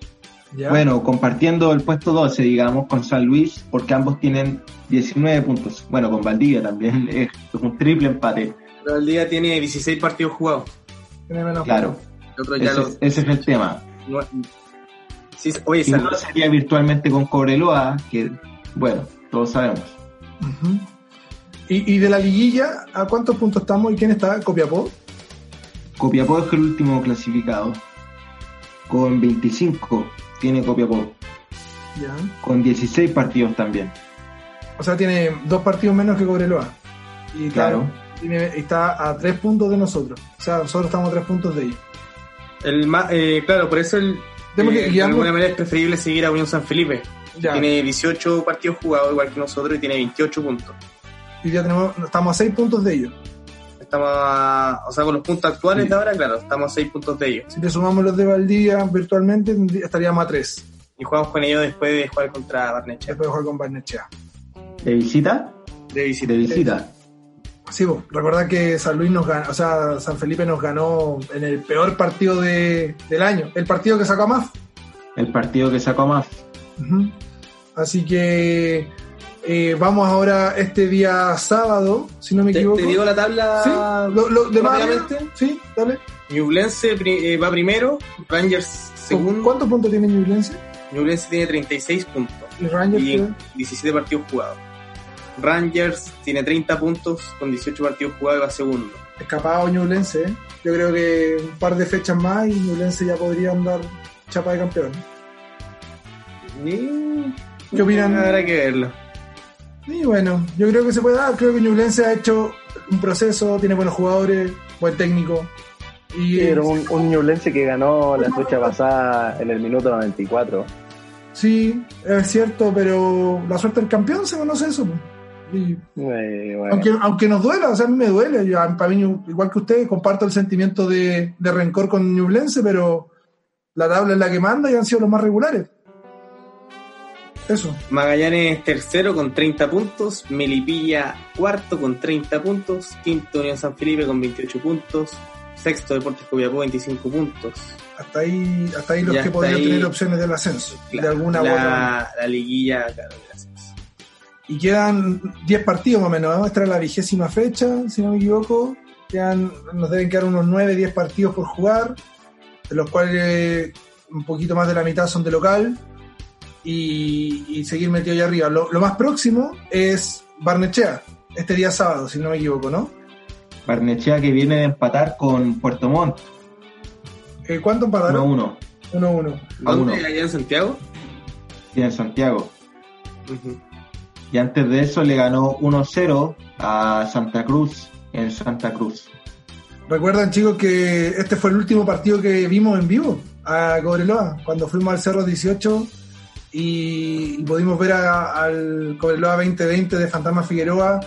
¿Ya? Bueno, compartiendo el puesto 12, digamos, con San Luis, porque ambos tienen 19 puntos. Bueno, con Valdivia también es un triple empate. Pero día tiene 16 partidos jugados. Tiene menos Claro, ese, los. ese es el tema. no- sí, oye, San- no, sería virtualmente con Cobreloa, que, bueno, todos sabemos. Y, y de la liguilla, ¿a cuántos puntos estamos y quién está? ¿Copiapó? Copiapó es el último clasificado. Con 25 tiene Copiapó. Ya. Con 16 partidos también. O sea, tiene dos partidos menos que Cobreloa. Y está- Claro. tiene- está a tres puntos de nosotros. O sea, nosotros estamos a tres puntos de ellos. el ma- eh, claro, por eso el, que eh, de alguna manera es preferible seguir a Unión San Felipe. Ya. Tiene 18 partidos jugados igual que nosotros y tiene 28 puntos. Y ya tenemos, estamos a seis puntos de ellos. Estamos a, o sea, con los puntos actuales Sí. de ahora, claro, estamos a 6 puntos de ellos. Si le sumamos los de Valdivia virtualmente, estaríamos a tres. Y jugamos con ellos después de jugar contra Barnechea. Después de jugar con Barnechea. ¿De visita? De visita. De visita. Sí, vos, recordad que San Luis nos ganó, o sea, San Felipe nos ganó en el peor partido de- del año, el partido que sacó a MAF. El partido que sacó más. Ujú. Así que eh, vamos ahora este día sábado, si no me ¿Te, equivoco. te digo la tabla Sí, lo, lo rápidamente? Sí, dale. Ñublense eh, va primero, Rangers segundo. ¿Cuántos puntos tiene Ñublense? Ñublense tiene 36 puntos Y Rangers. y tiene- 17 partidos jugados. Rangers tiene 30 puntos con 18 partidos jugados y va segundo. escapado Ñublense. ¿eh? Yo creo que un par de fechas más y Ñublense ya podría andar chapa de campeón. Y- ¿Qué opinan? Habrá que verlo. Y bueno, yo creo que se puede dar. Creo que Ñublense ha hecho un proceso, tiene buenos jugadores, buen técnico. Y Sí, era un, un Ñublense que ganó la fecha pasada en el minuto 94. sí, es cierto, pero la suerte del campeón se conoce eso. pues. Y bueno. aunque, aunque nos duela, o sea, a mí me duele. Yo, para mí, igual que ustedes, comparto el sentimiento de, de rencor con Ñublense, pero la tabla es la que manda y han sido los más regulares. Eso. Magallanes tercero con 30 puntos, Melipilla cuarto con 30 puntos, quinto Unión San Felipe con 28 puntos, sexto Deportes Copiapó 25 puntos. Hasta ahí, hasta ahí los Ya que podrían ahí. tener opciones del ascenso. de alguna la, la liguilla, claro, gracias. Y quedan 10 partidos más o menos. ¿no? Esta es la vigésima fecha, si no me equivoco. Quedan, nos deben quedar unos 9, 10 partidos por jugar, de los cuales un poquito más de la mitad son de local. Y, y seguir metido allá arriba. Lo, lo más próximo es Barnechea, este día sábado, si no me equivoco, ¿no? Barnechea que viene de empatar con Puerto Montt, Eh, ¿Cuánto empataron? 1-1, 1-1. A uno. ¿Dónde? ¿Allá en Santiago? y en Santiago. Y antes de eso le ganó 1-0 a Santa Cruz en Santa Cruz. Recuerdan, chicos, que este fue el último partido que vimos en vivo a Cobreloa, cuando fuimos al Cerro 18 y, pudimos ver a- al Cobreloa 2020 de Fantasma Figueroa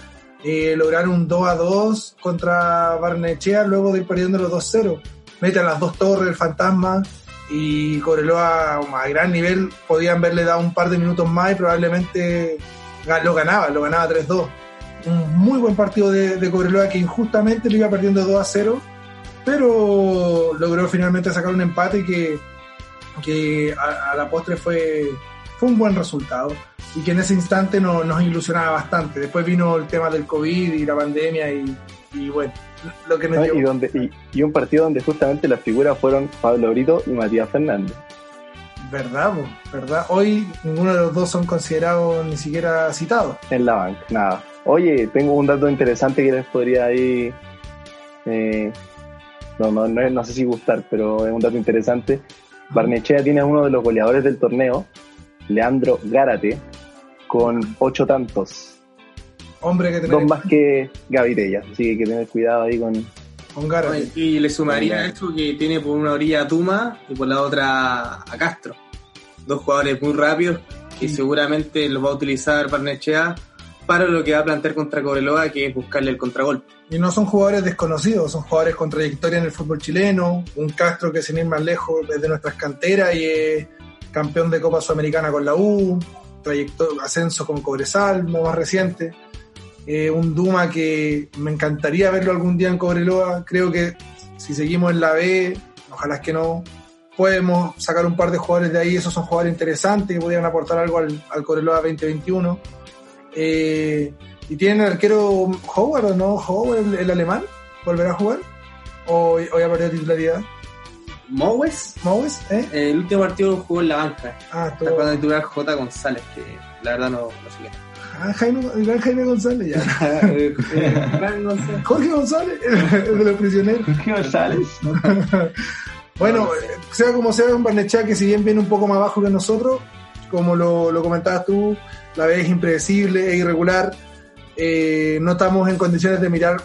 eh, lograr un 2 a 2 contra Barnechea luego de ir perdiendo los 2-0. Mete a las dos torres el Fantasma y Cobreloa a gran nivel podían haberle dado un par de minutos más y probablemente lo ganaba, lo ganaba 3-2 un muy buen partido de, de Cobreloa que injustamente lo iba perdiendo 2 a 0, pero logró finalmente sacar un empate que, que a la postre fue, fue un buen resultado y que en ese instante no- nos ilusionaba bastante. Después vino el tema del COVID y la pandemia y, y bueno, lo que nos ¿no? dio. Y, donde, y, y un partido donde justamente las figuras fueron Pablo Brito y Matías Fernández. ¿Verdad? ¿Verdad? Hoy ninguno de los dos son considerados ni siquiera citados. en la banca, nada. Oye, tengo un dato interesante que les podría ahí. eh, no, no, no, no sé si gustar, pero es un dato interesante. Barnechea tiene uno de los goleadores del torneo, Leandro Gárate, con ocho tantos, Hombre que dos tener más que Gaviria, así que hay que tener cuidado ahí con. con Gárate. Y le sumaría a esto que tiene por una orilla a Tuma y por la otra a Castro. Dos jugadores muy rápidos que seguramente los va a utilizar Barnechea para lo que va a plantear contra Cobreloa, que es buscarle el contragolpe. Y no son jugadores desconocidos, son jugadores con trayectoria en el fútbol chileno. Un Castro que sin ir más lejos es de nuestras canteras y es campeón de Copa Sudamericana con la U, trayectoria, ascenso con Cobresal, más reciente. Eh, un Duma que me encantaría verlo algún día en Cobreloa. Creo que si seguimos en la B, ojalá es que no, podemos sacar un par de jugadores de ahí. Esos son jugadores interesantes que podrían aportar algo al, Cobreloa 2021. Eh, ¿Y tienen arquero Howard o no? ¿Howard, el, el alemán? ¿Volverá a jugar? ¿O, o ya perdió titularidad? Mowes, ¿Mowes? ¿Eh? eh, el último partido jugó en la banca. Ah, Está todo. jugando de titular J. González, que la verdad no, no sé qué. Ah, Jaime, el gran Jaime González, ya. Eh, González. Jorge González, el de los prisioneros. ¿Qué González? Bueno, eh, sea como sea, un Barnechea que si bien viene un poco más bajo que nosotros, como lo, lo comentabas tú, la vez es impredecible, es irregular. eh, no estamos en condiciones de mirar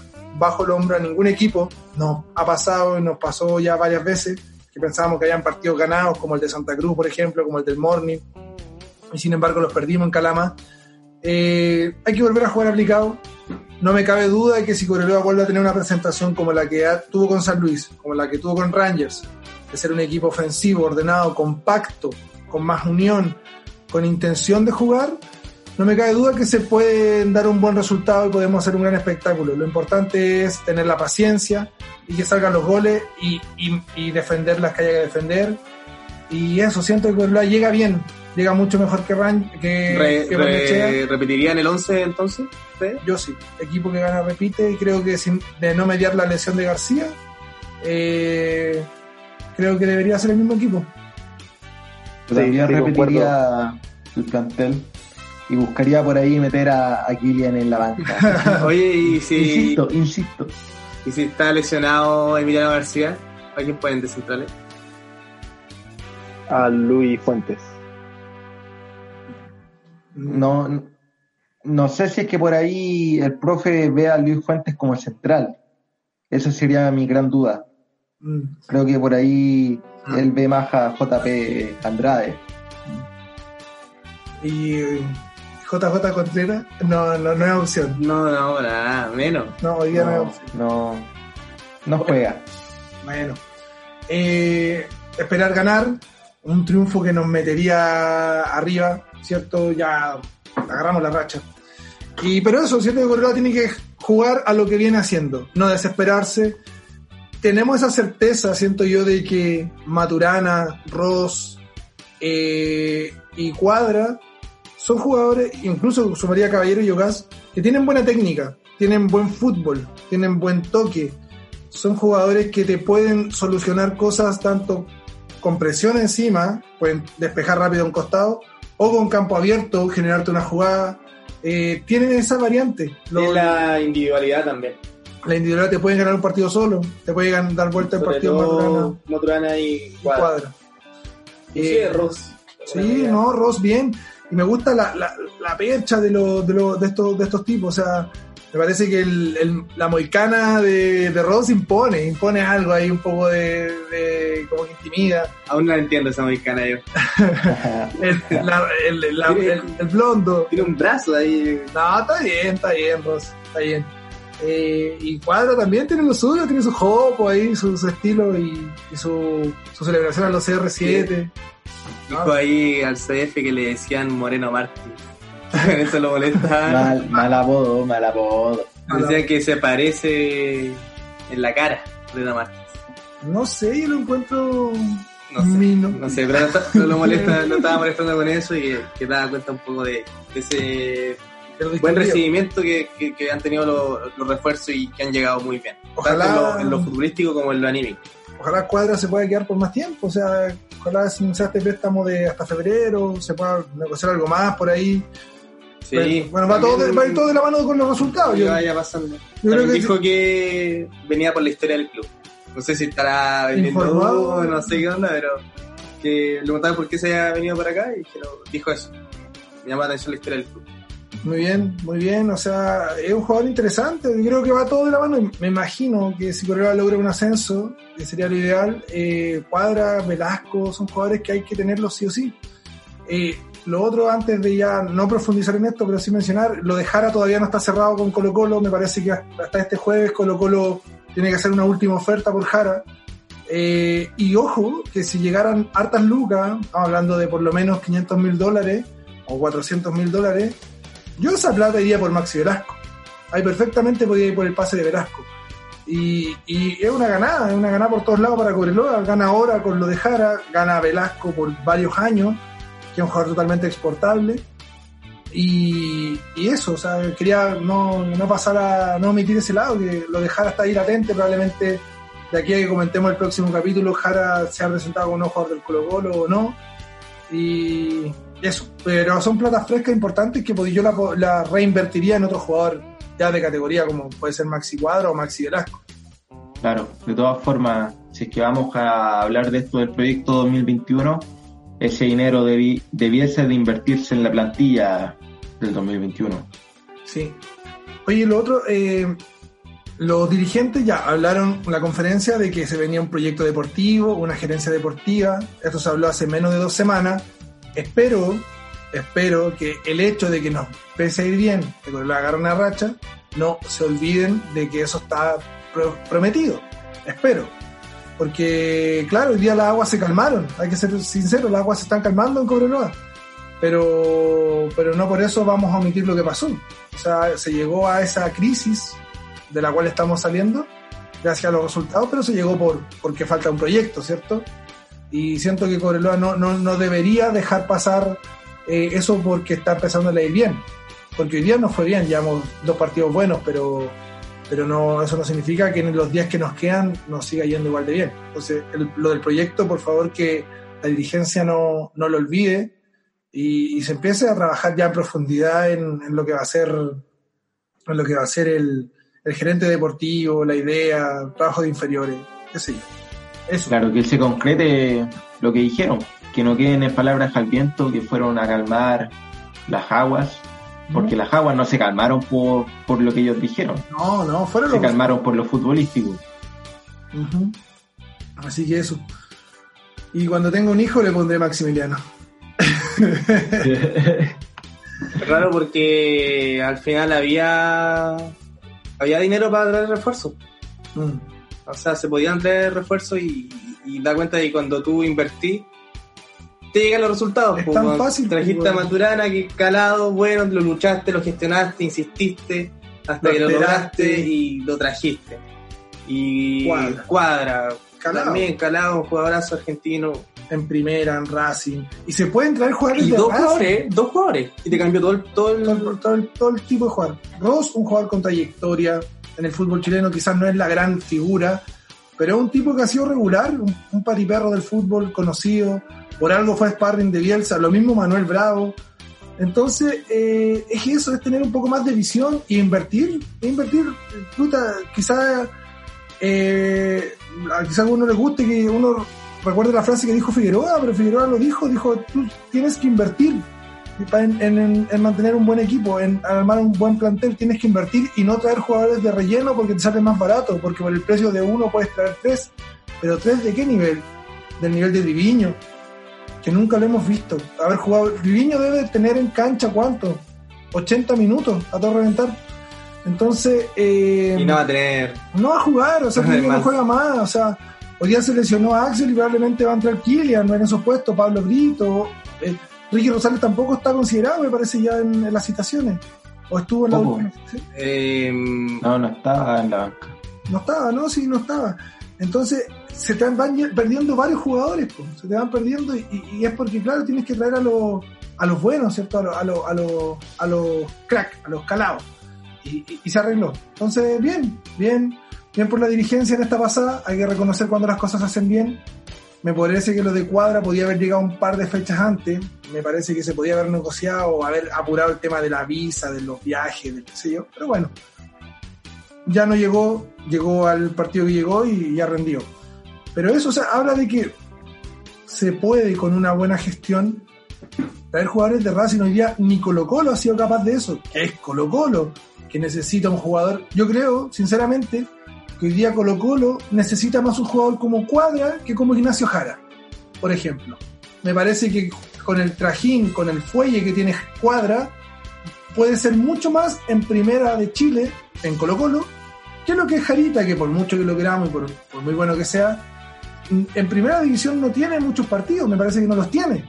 bajo el hombro a ningún equipo. Nos ha pasado y nos pasó ya varias veces que pensábamos que habían partidos ganados, como el de Santa Cruz, por ejemplo, como el del Morning, y sin embargo los perdimos en Calama. Eh, hay que volver a jugar aplicado. No me cabe duda de que si Cobreloa vuelve a tener una presentación como la que tuvo con San Luis, como la que tuvo con Rangers, de ser un equipo ofensivo, ordenado, compacto, con más unión, con intención de jugar, no me cabe duda que se pueden dar un buen resultado y podemos hacer un gran espectáculo. Lo importante es tener la paciencia y que salgan los goles y, y- y defender las que haya que defender. Y eso, siento que Cobreloa llega bien, llega mucho mejor que, Ran, que, Re- que re- ¿Repetirían el 11 entonces? Yo sí, equipo que gana repite y creo que sin, de no mediar la lesión de García, eh, creo que debería ser el mismo equipo. Yo también sí, repetiría el plantel y buscaría por ahí meter a, a Kylian en la banca. Oye, y si, Insisto, insisto. y si está lesionado Emiliano García, ¿a quién pueden de centrales? A Luis Fuentes. No, no sé si es que por ahí el profe ve a Luis Fuentes como el central. Esa sería mi gran duda. Mm. Creo que por ahí él ve más a JP Andrade. Y JJ Contreras, no, no, no es opción. No, no, nada, menos. No, hoy día no, es No, opción. no, no juega. Bueno. Eh, esperar ganar. Un triunfo que nos metería arriba, ¿cierto? Ya agarramos la racha. Y, pero eso, ¿cierto? Que Cobreloa tiene que jugar a lo que viene haciendo, no desesperarse. Tenemos esa certeza, siento yo, de que Maturana, Ross eh, y Cuadra son jugadores, incluso sumaría Caballero y Ocas, que tienen buena técnica, tienen buen fútbol, tienen buen toque. Son jugadores que te pueden solucionar cosas tanto con presión encima, pueden despejar rápido a un costado, o con campo abierto, generarte una jugada. Eh, tienen esa variante. Lo- la individualidad también. la individualidad te pueden ganar un partido solo, te pueden dar vuelta el Sobre partido Maturana todo Maturana y y Cuadra. Cuadra. Inclusive Eh, Ross. Sí, no, Ross bien. Y me gusta la, la, la percha de, lo, de, lo- de, estos, de estos tipos. O sea, me parece que el, el- la moicana de, de Ross impone, impone algo ahí un poco de, de- como que intimida. Aún no entiendo esa mexicana yo. El, la- el- blondo. Tiene un brazo ahí. No, está bien, está bien, Ross, está bien. Eh, y Cuadra también tiene lo suyo, tiene su jopo ahí, su, su estilo y, y su, su celebración a los CR7. Dijo ahí al CF que le decían Moreno Martí. Eso lo molesta. Mal, mal apodo, mal apodo. Decían que se parece en la cara, Moreno Martí. No sé, yo lo encuentro No sé. mino. No sé, pero no, lo molesta, lo estaba molestando con eso y que, que daba cuenta un poco de, de ese buen recibimiento que, que- que han tenido los, los refuerzos y que han llegado muy bien. Ojalá- Tanto en lo, en lo futbolístico como en lo anímico. Ojalá Cuadra se pueda quedar por más tiempo, o sea, ojalá sea este préstamo de hasta febrero, se pueda negociar algo más por ahí. Sí. bueno, va todo, de, va a ir todo de la mano con los resultados. que Yo, vaya pasando. creo que dijo que venía por la historia del club. No sé si estará vendiendo Informado. no sé qué onda, pero que le preguntaban por qué se había venido para acá y dijeron- dijo eso. Me llama la atención la historia del club. Muy bien, muy bien. O sea, es un jugador interesante. Yo creo que va todo de la mano. Me imagino que si Correa logra un ascenso, que sería lo ideal, eh, Cuadra, Velasco, son jugadores que hay que tenerlos sí o sí. Eh, lo otro, antes de ya no profundizar en esto, pero sí mencionar, lo de Jara todavía no está cerrado con Colo Colo. Me parece que hasta este jueves Colo Colo tiene que hacer una última oferta por Jara. Eh, y ojo, que si llegaran hartas lucas, estamos hablando de por lo menos 500 mil dólares o 400 mil dólares, yo esa plata iría por Maxi Velasco. Ahí perfectamente podía ir por el pase de Velasco. Y, es una ganada, es una ganada por todos lados para Cobreloa. Gana ahora con lo de Jara, gana Velasco por varios años, que es un jugador totalmente exportable. Y, eso, o sea, quería no, no pasar a no omitir ese lado, que lo de Jara está ahí latente, probablemente de aquí a que comentemos el próximo capítulo, Jara se ha presentado como un jugador del Colo Colo o no. Y eso, pero son platas frescas importantes que pues, yo la, la reinvertiría en otro jugador ya de categoría como puede ser Maxi Cuadra o Maxi Velasco. Claro, de todas formas, si es que vamos a hablar de esto del proyecto 2021, ese dinero debi- debiese de invertirse en la plantilla del 2021. Sí. Oye, lo otro, eh, los dirigentes ya hablaron en la conferencia de que se venía un proyecto deportivo, una gerencia deportiva. Esto se habló hace menos de dos semanas. Espero, espero que el hecho de que nos pese a ir bien, que la agarre una racha, no se olviden de que eso está pro- prometido. Espero. Porque, claro, hoy día las aguas se calmaron. Hay que ser sinceros, las aguas se están calmando en Cobreloa. Pero, pero no por eso vamos a omitir lo que pasó. O sea, se llegó a esa crisis de la cual estamos saliendo gracias a los resultados, pero se llegó por porque falta un proyecto, ¿cierto? Y siento que Cobreloa no, no, no debería dejar pasar eh, eso porque está empezando a ir bien. Porque hoy día nos fue bien, llevamos dos partidos buenos, pero, pero no, eso no significa que en los días que nos quedan nos siga yendo igual de bien. Entonces, el- lo del proyecto, por favor, que la dirigencia no, no lo olvide y, y se empiece a trabajar ya en profundidad en, en lo que va a ser en lo que va a ser el, el gerente deportivo, la idea, trabajo de inferiores, qué sé yo. Eso. Claro, que se concrete lo que dijeron, que no queden en palabras al viento, que fueron a calmar las aguas Porque las aguas no se calmaron por, por lo que ellos dijeron, No, no, fueron se los calmaron por lo futbolístico. Así que eso. Y cuando tenga un hijo le pondré Maximiliano. Es raro porque al final había había dinero para traer refuerzos. Mm. O sea, se podían traer refuerzos y, y da cuenta de que cuando tú invertís, te llegan los resultados. Es tan fácil, Trajiste a. Maturana, que calado, bueno, lo luchaste, lo gestionaste, insististe, hasta Lo que lo lograste y lo trajiste. Y Cuadra. cuadra. Calado. También calado, un jugadorazo argentino. En primera, en Racing. Y se pueden traer jugadores Y de dos Racing. jugadores, dos jugadores. Y te cambió todo el, todo el- todo, el- todo el, todo el tipo de jugador. Ross, un jugador con trayectoria en el fútbol chileno, quizás no es la gran figura, pero es un tipo que ha sido regular, un, un patiperro del fútbol conocido, por algo fue sparring de Bielsa, lo mismo Manuel Bravo. Entonces, eh, es eso, es tener un poco más de visión y invertir, e invertir, puta, quizás eh, a quizás a uno le guste que uno recuerde la frase que dijo Figueroa, pero Figueroa lo dijo, dijo, tú tienes que invertir en, en- en mantener un buen equipo, en armar un buen plantel, tienes que invertir y no traer jugadores de relleno porque te sale más barato, porque por el precio de uno puedes traer tres, pero tres de qué nivel? Del nivel de Diviño, que nunca lo hemos visto. Haber jugado, Diviño debe tener en cancha cuánto? 80 minutos a todo reventar. Entonces, eh, y no va a tener. no va a jugar, o sea, no Además. juega más, o sea, hoy día se lesionó a Axel y probablemente va a entrar Kylian, no en esos puestos, Pablo Brito, eh, Ricky Rosales tampoco está considerado, me parece, ya en, en las citaciones. O estuvo en la última. ¿sí? eh, No, no estaba en la banca. No estaba, no, sí, no estaba. Entonces, se te van perdiendo varios jugadores, po, se te van perdiendo y, y- y es porque, claro, tienes que traer a los, a los buenos, ¿cierto? A los, a los, a los, a los crack, a los calados. Y, y- y se arregló. Entonces, bien, bien, bien por la dirigencia en esta pasada. Hay que reconocer cuando las cosas se hacen bien. Me parece que lo de Cuadra podía haber llegado un par de fechas antes. Me parece que se podía haber negociado o haber apurado el tema de la visa, de los viajes, de qué sé yo. Pero bueno, ya no llegó, llegó al partido que llegó y ya rendió. Pero eso o sea, habla de que se puede con una buena gestión traer jugadores de Racing. Hoy día ni Colo Colo ha sido capaz de eso, es Colo Colo, que necesita un jugador. Yo creo, sinceramente, que hoy día Colo Colo necesita más un jugador como Cuadra que como Ignacio Jara, por ejemplo. Me parece que con el trajín, con el fuelle que tiene Cuadra, puede ser mucho más en primera de Chile, en Colo Colo, que lo que es Jarita, que por mucho que lo queramos y por, muy bueno que sea, en primera división no tiene muchos partidos, me parece que no los tiene.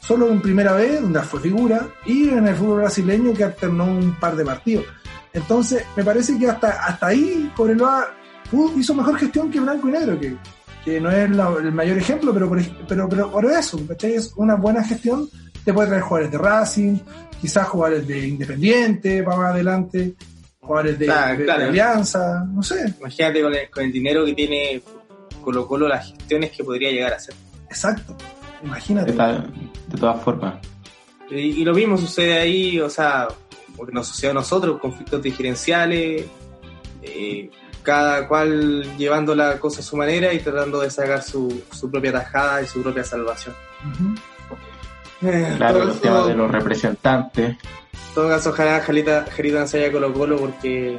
Solo en primera vez, donde fue figura, y en el fútbol brasileño que alternó un par de partidos. Entonces, me parece que hasta, hasta ahí Cobreloa pudo- hizo mejor gestión que Blanco y Negro, que, que no es la- el mayor ejemplo, pero por, pero, pero por eso, ¿cachai? Es una buena gestión, te puede traer jugadores de Racing, quizás jugadores de Independiente para más adelante, jugadores de, Claro, de- de claro. Alianza, no sé, imagínate con el, con el dinero que tiene Colo Colo, las gestiones que podría llegar a hacer. exacto, imagínate. tal- de todas formas. Y, y lo mismo sucede ahí, o sea, porque nos sucede a nosotros, conflictos diferenciales, eh, cada cual llevando la cosa a su manera y tratando de sacar su, su propia tajada y su propia salvación. Eh, Claro, los temas de los representantes. En todo caso, ojalá Jalita, se vaya Colo Colo porque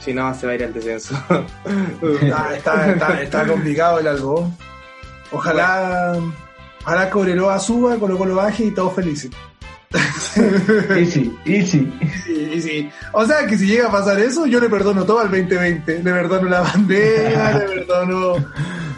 si no se va a ir al descenso. Está, está complicado el algo. Ojalá, ojalá Cobreloa suba, Colo Colo baje y todos felices. Easy, easy. Sí, y sí. O sea que si llega a pasar eso, yo le perdono todo al 2020. Le perdono la bandera, le perdono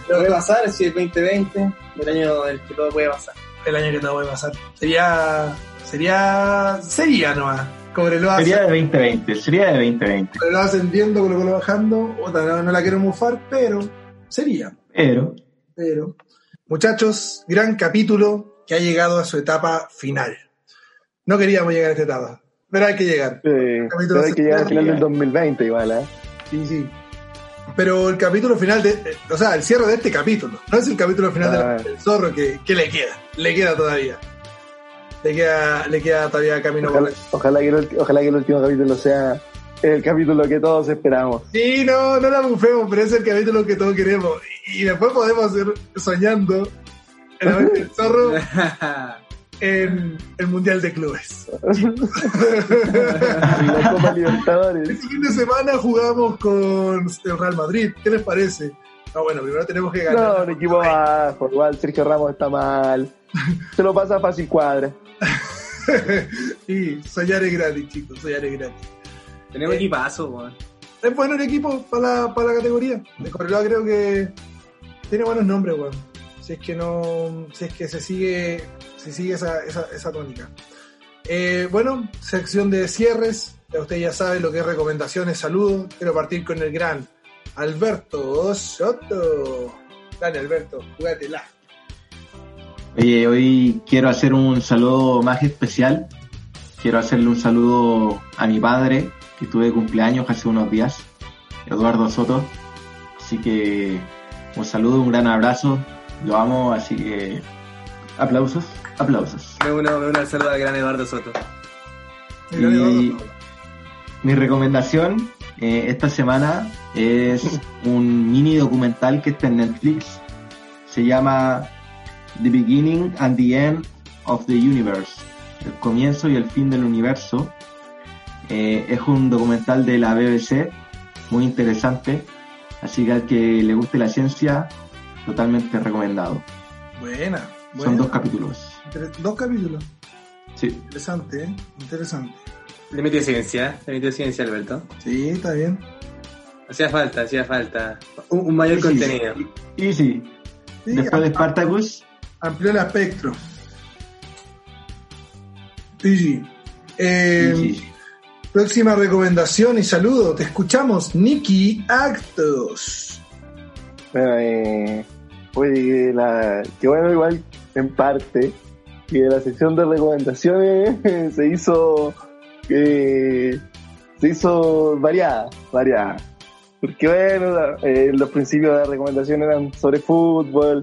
Lo que va a pasar si el 2020, el año del que todo puede pasar. el año que todo puede pasar. Sería, sería, sería nomás. Cobreloa, Sería de 2020, sería de 2020. Cobreloa ascendiendo, Colo bajando. Otra, no, no la quiero mufar, pero sería. Pero, Pero, muchachos, gran capítulo que ha llegado a su etapa final. No queríamos llegar a esta etapa, pero hay que llegar. Pero hay que llegar al final del 2020 igual, ¿eh? Sí, sí. Pero el capítulo final, de, o sea, el cierre de este capítulo, no es el capítulo final Ah. del zorro que, que le queda, le queda todavía. Le queda, le queda todavía camino Ojalá, ojalá, que el, ojalá que el último capítulo sea el capítulo que todos esperamos. Sí, no, no la bufemos, pero es el capítulo que todos queremos. Y, y después podemos ir soñando en la mente del zorro en el Mundial de Clubes. La Copa Libertadores. Este fin de semana jugamos con el Real Madrid. ¿Qué les parece? No, bueno, primero tenemos que ganar. No, un equipo bajo. Igual Sergio Ramos está mal. Se lo pasa fácil cuadra. y soñar es gratis, chicos, soñar es gratis. Tenemos Eh. equipazo, weón. Es bueno el equipo para la, para la categoría. De Correloa creo que tiene buenos nombres, weón. Si es que no. Si es que se sigue. Se sigue esa, esa, esa tónica. Eh, bueno, sección de cierres. Ya usted ya sabe lo que es recomendaciones, saludos. Quiero partir con el gran Alberto Soto. Dale, Alberto, jugátela. Oye, hoy quiero hacer un saludo más especial. Quiero hacerle un saludo a mi padre, que tuve cumpleaños hace unos días, Eduardo Soto. Así que un saludo, un gran abrazo. Lo amo, así que aplausos, aplausos. Me uno, me uno al saludo al gran Eduardo Soto. Y- Eduardo. Mi recomendación eh, esta semana es un mini documental que está en Netflix. Se llama The Beginning and the End of the Universe. El comienzo y el fin del universo. Eh, es un documental de la BBC, muy interesante. Así que al que le guste la ciencia, totalmente recomendado. Buena, Son dos capítulos. Dos capítulos. Sí. Interesante, ¿eh? Interesante. Le metió ciencia, le metió ciencia, Alberto. Sí, está bien. Hacía falta, hacía falta. Un, un mayor Sí, contenido. Y sí, Sí, después de Spartacus, amplió el espectro. Sí, sí. Eh, sí, sí. Próxima recomendación y saludo. Te escuchamos, Nicky Actos. Bueno, eh, oye, la, que bueno, igual en parte, que la sección de recomendaciones se hizo, eh, se hizo variada, variada. Porque bueno, eh, los principios de la recomendación eran sobre fútbol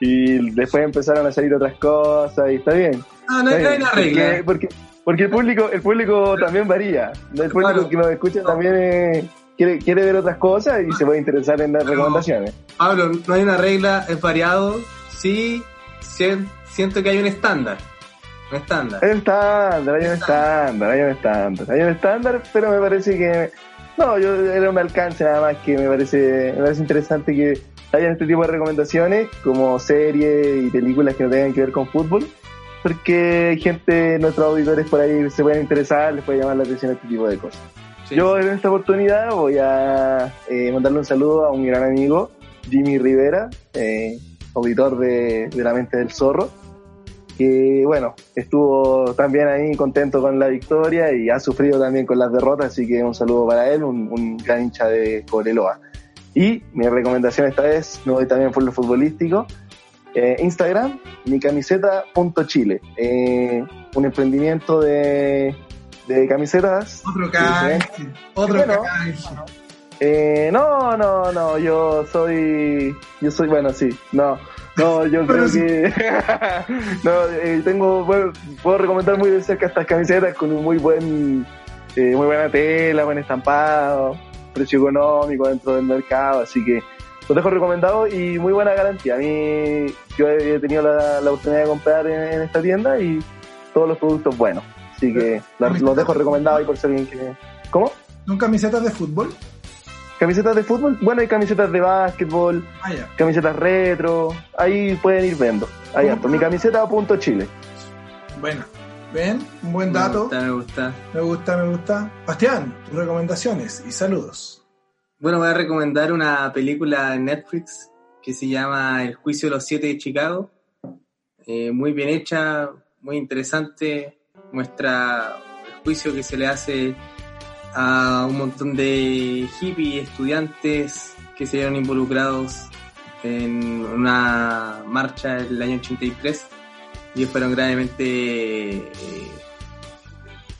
y después empezaron a salir otras cosas y está bien. Ah, no hay, una regla. Porque, porque el público, el público también varía. El público Claro. que nos escucha también eh, quiere, quiere ver otras cosas y se puede interesar en las recomendaciones. Pablo, no hay una regla, es variado. Sí, siento que hay un estándar. Un estándar. Hay un estándar, hay un estándar, hay un estándar, hay un estándar, pero me parece que no, yo era un alcance nada más que me parece, me parece interesante que haya este tipo de recomendaciones como series y películas que no tengan que ver con fútbol, porque gente, nuestros auditores por ahí se pueden interesar, les puede llamar la atención este tipo de cosas. Sí. Yo en esta oportunidad voy a eh, mandarle un saludo a un gran amigo, Jimmy Rivera, eh, auditor de, de La Mente del Zorro, que bueno, estuvo también ahí contento con la victoria y ha sufrido también con las derrotas, así que un saludo para él, un, un gran hincha de Cobreloa. Y mi recomendación esta vez, me voy también por lo futbolístico, eh, Instagram, mi camiseta.chile, eh, un emprendimiento de, de camisetas Otro canje, canje. Otro Bueno. canje. Eh, no, no, no, yo soy, yo soy, bueno, sí, no, no, yo creo que, no, eh, tengo, bueno, puedo recomendar muy de cerca estas camisetas con un muy buen, eh, muy buena tela, buen estampado, precio económico dentro del mercado, así que los dejo recomendados y muy buena garantía. A mí, yo he tenido la, la oportunidad de comprar en, en esta tienda y todos los productos buenos, así que los, los dejo recomendados ahí por si alguien quiere. ¿Cómo? ¿Son camisetas de fútbol? Camisetas de fútbol, bueno, hay camisetas de básquetbol, Ah, camisetas retro, ahí pueden ir viendo. Ahí harto. Mi camiseta punto Chile. Bueno. ¿Ven? Un buen Me dato. gusta, me gusta. Me gusta, me gusta. Bastián, tus recomendaciones y saludos. Bueno, voy a recomendar una película en Netflix que se llama El juicio de los siete de Chicago. Eh, muy bien hecha, muy interesante. Muestra el juicio que se le hace a un montón de hippies, estudiantes que se vieron involucrados en una marcha del año 83 y fueron gravemente eh,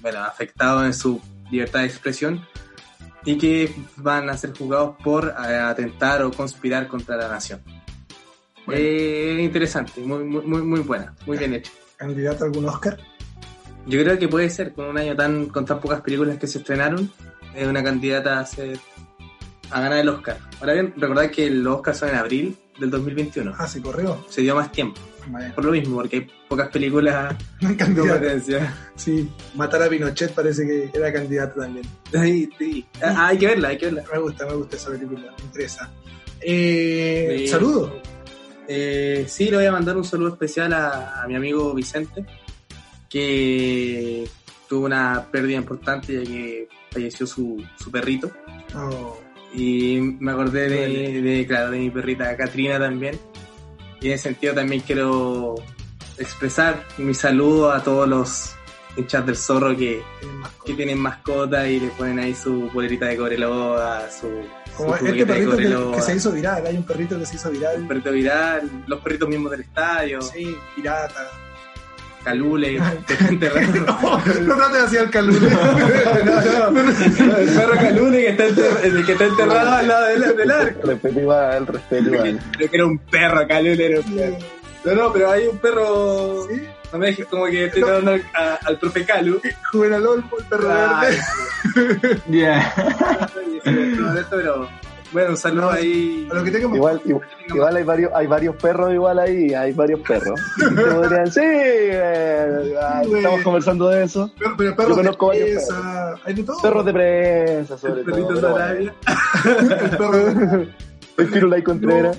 bueno, afectados en su libertad de expresión y que van a ser juzgados por eh, atentar o conspirar contra la nación. Bueno. Eh, interesante, muy, muy, muy, buena, muy bien hecha. ¿Candidato a algún Oscar? Yo creo que puede ser, con un año tan, con tan pocas películas que se estrenaron, es una candidata a ser, a ganar el Oscar. Ahora bien, recordad que los Oscars son en abril, del 2021. Ah, se corrió. Se dio más tiempo. Bueno, Por lo mismo, porque hay pocas películas candidato. competencia. Sí, matar a Pinochet parece que era candidato también. Sí, sí. Ah, hay que verla, hay que verla. Me gusta, me gusta esa película, me interesa. Eh, Sí. Saludos. Eh, sí, le voy a mandar un saludo especial a, a mi amigo Vicente, que tuvo una pérdida importante ya que falleció su, su perrito. Oh, Y me acordé de, de, claro, de mi perrita Katrina también. Y en ese sentido también quiero expresar mi saludo a todos los hinchas del zorro que, tienen que tienen mascota y le ponen ahí su polerita de Cobreloa, su, Como su este de perrito que, que se hizo viral, hay un perrito que se hizo viral. perrito viral, los perritos mismos del estadio, Sí, pirata. Calule, que está enterrado. No, no trates así al calule. el perro Calule que está, enter- que está enterrado al lado del, del arco. Respeto igual, respeto igual. Creo que era un perro, Calule era un perro. No, no, pero hay un perro. Sí, No me dejes como que estoy dando al, a- al profe Calu. Juvenal Olmo, el perro verde. Ya. pero bueno, un saludo ahí. A lo que tengamos. Igual, igual, igual hay varios, hay varios perros igual ahí, hay varios perros. Te podrían, sí, eh, estamos conversando de eso. Pero, pero perros de presa, hay de todo. Perros de prensa, sobre El todo. de. El perro de, El Contreras.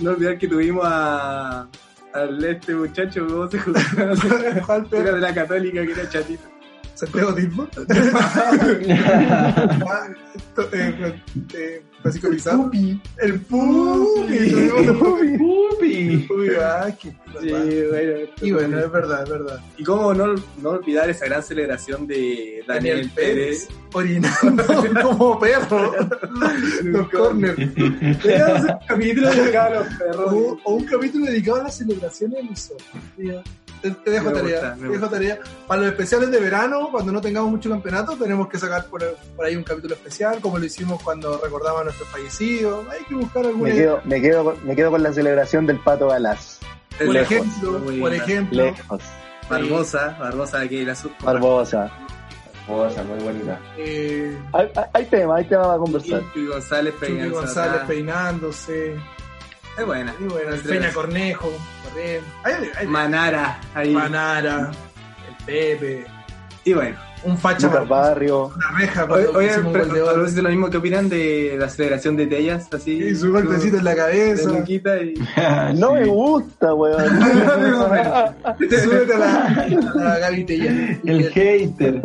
No olvidar que tuvimos a. Al este muchacho, ¿cómo se Era de la católica, que era chatito. Santiago eh, Francisco Pizarro. El Pupi. El Pupi. Pupi. Ah, Sí, bueno. Y bueno, es verdad, es verdad. Y cómo no, no olvidar esa gran celebración de Daniel, Pérez. Orinando como perro. Los corners. Un capítulo dedicado a los perros. O, o un capítulo dedicado a las celebraciones de. Mira, Te, te dejo Me tarea. gusta, te dejo gusta. tarea. Para los especiales de verano, cuando no tengamos mucho campeonato, tenemos que sacar por, por ahí un capítulo especial, como lo hicimos cuando recordamos a nuestros fallecidos. Hay que buscar alguna Me quedo, me, quedo, con- me quedo con la celebración del pato Galás. Por lejos, ejemplo, muy por bien. ejemplo, Lejos. Barbosa, Barbosa que la sub. Barbosa. Cosa muy bonita. eh, Hay, tema, hay tema para conversar. Y González González peinándose. Es buena. Peña Cornejo, también. Hay, hay, Manara, ahí. Manara, el Pepe, Y bueno. un facha Lucas Barrio. una reja Oye, pero- propósito, lo mismo que opinan de la celebración de Tellas, así. Y su golpecito en la cabeza. y. No me gusta, weón. Súbete a la, a la Gaby Tellez. El hater.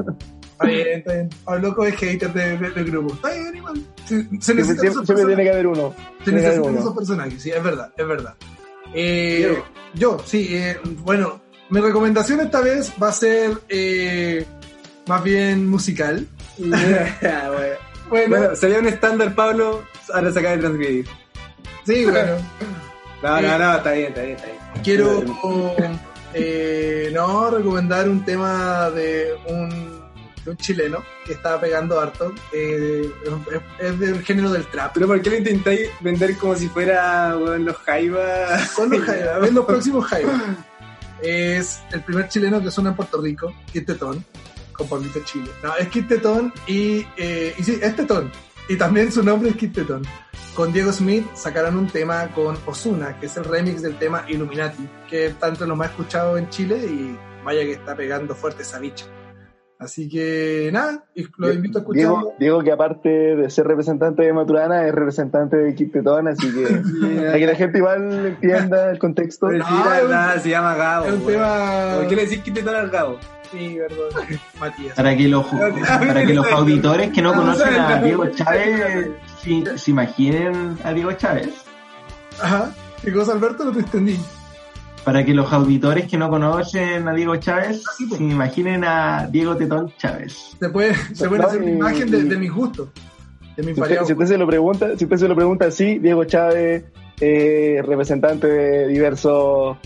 Está bien, está bien. Pablo Loco es hater de- de- del grupo. Está bien, igual. Se, se necesitan siempre- esos siempre tiene que haber uno. Se necesitan uno. esos personajes, sí, es verdad, es verdad. Eh, yo, sí, eh, bueno, mi recomendación esta vez va a ser eh, más bien musical. Bueno. Bueno, Bueno, sería un estándar, Pablo, ahora se acaba de transgredir. sí, bueno. No, Eh, no, no, está bien, está bien, está bien. Quiero eh, no recomendar un tema de un, de un chileno que está pegando harto. eh, es, es del género del trap. Pero ¿por qué lo intentáis vender como si fuera weón, los Jaivas? Son los Jaiba, es los próximos Jaiba. Es el primer chileno que suena en Puerto Rico, Kid Tetón, con Pablito Chile. No, es Kid Tetón y, eh, y sí, es Tetón. Y también su nombre es Kid Tetón. Con Diego Smith sacaron un tema con Osuna, que es el remix del tema Illuminati, que tanto lo más escuchado en Chile y vaya que está pegando fuerte esa bicha. Así que nada, y lo invito a escucharlo. Diego, Diego, que aparte de ser representante de Maturana, es representante de Quintetón, así que para que la gente igual entienda el contexto. No, la es un- verdad, se llama Gabo. es un tema... ¿Por qué le decís que te al Gabo? Sí, perdón. Matías. Para que los, para que los auditores que no conocen a Diego Chávez se imaginen a Diego Chávez. Ajá. ¿Qué cosa, Alberto? No te entendí. Para que los auditores que no conocen a Diego Chávez Sí, po. se imaginen a Diego Tetón Chávez. Se puede, se puede No, hacer una imagen de, de mis gustos. De mis Si usted, si usted se lo pregunta, si usted se lo pregunta así, Diego Chávez, eh, representante de diversos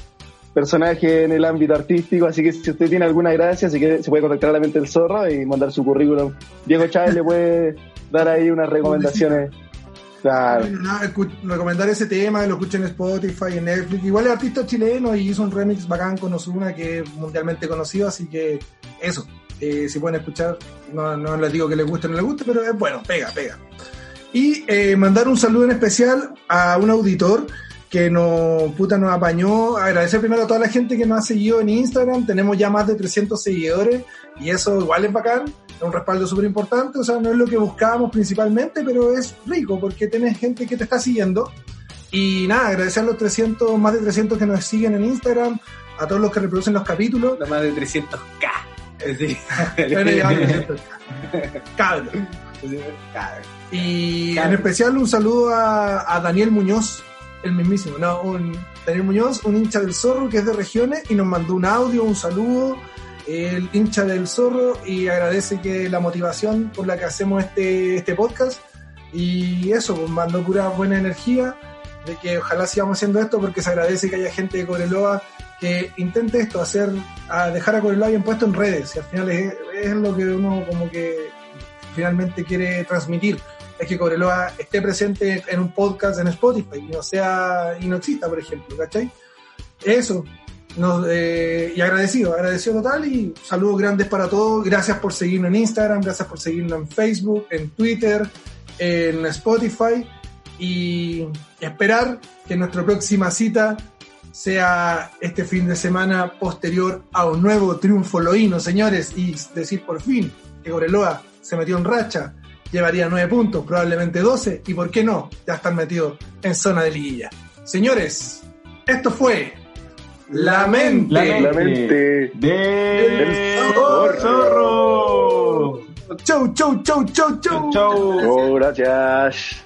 personajes en el ámbito artístico, así que si usted tiene alguna gracia, si quiere, se puede contactar a la mente del zorro y mandar su currículum. Diego Chávez le puede dar ahí unas recomendaciones. Claro. Escu- recomendar ese tema, lo escuchen en Spotify, en Netflix. Igual es artista chileno y hizo un remix bacán con Ozuna que es mundialmente conocido, así que eso. Eh, si pueden escuchar, no, no les digo que les guste o no les guste, pero es bueno, pega, pega. Y eh, mandar un saludo en especial a un auditor que nos, puta, nos apañó. Agradecer primero a toda la gente que nos ha seguido en Instagram. Tenemos ya más de 300 seguidores y eso igual es bacán. Es un respaldo súper importante. O sea, no es lo que buscábamos principalmente, pero es rico porque tenés gente que te está siguiendo. Y nada, agradecer a los 300, más de 300 que nos siguen en Instagram, a todos los que reproducen los capítulos. La más de 300k. Sí. Bueno, ya, 300. Cabrón. Y en especial un saludo a, a Daniel Muñoz, el mismísimo, no, un Daniel Muñoz, un hincha del zorro que es de regiones y nos mandó un audio, un saludo, el hincha del zorro y agradece que la motivación por la que hacemos este, este podcast. Y eso, pues mandó pura buena energía de que ojalá sigamos haciendo esto porque se agradece que haya gente de Coreloa que intente esto, hacer, a dejar a Coreloa bien puesto en redes. Y al final es, es lo que uno como que finalmente quiere transmitir es que Cobreloa esté presente en un podcast en Spotify y no sea y no exista, por ejemplo, ¿cachai? Eso. Eh, y agradecido, agradecido total y saludos grandes para todos. Gracias por seguirnos en Instagram, gracias por seguirnos en Facebook, en Twitter, en Spotify y esperar que nuestra próxima cita sea este fin de semana posterior a un nuevo triunfo loíno, señores, y decir por fin que Cobreloa se metió en racha, llevaría nueve puntos, probablemente 12, y por qué no, ya están metidos en zona de liguilla. Señores, esto fue La Mente. La mente La mente del del zorro. Chau, chau, chau, chau, chau. Chau. Oh, gracias.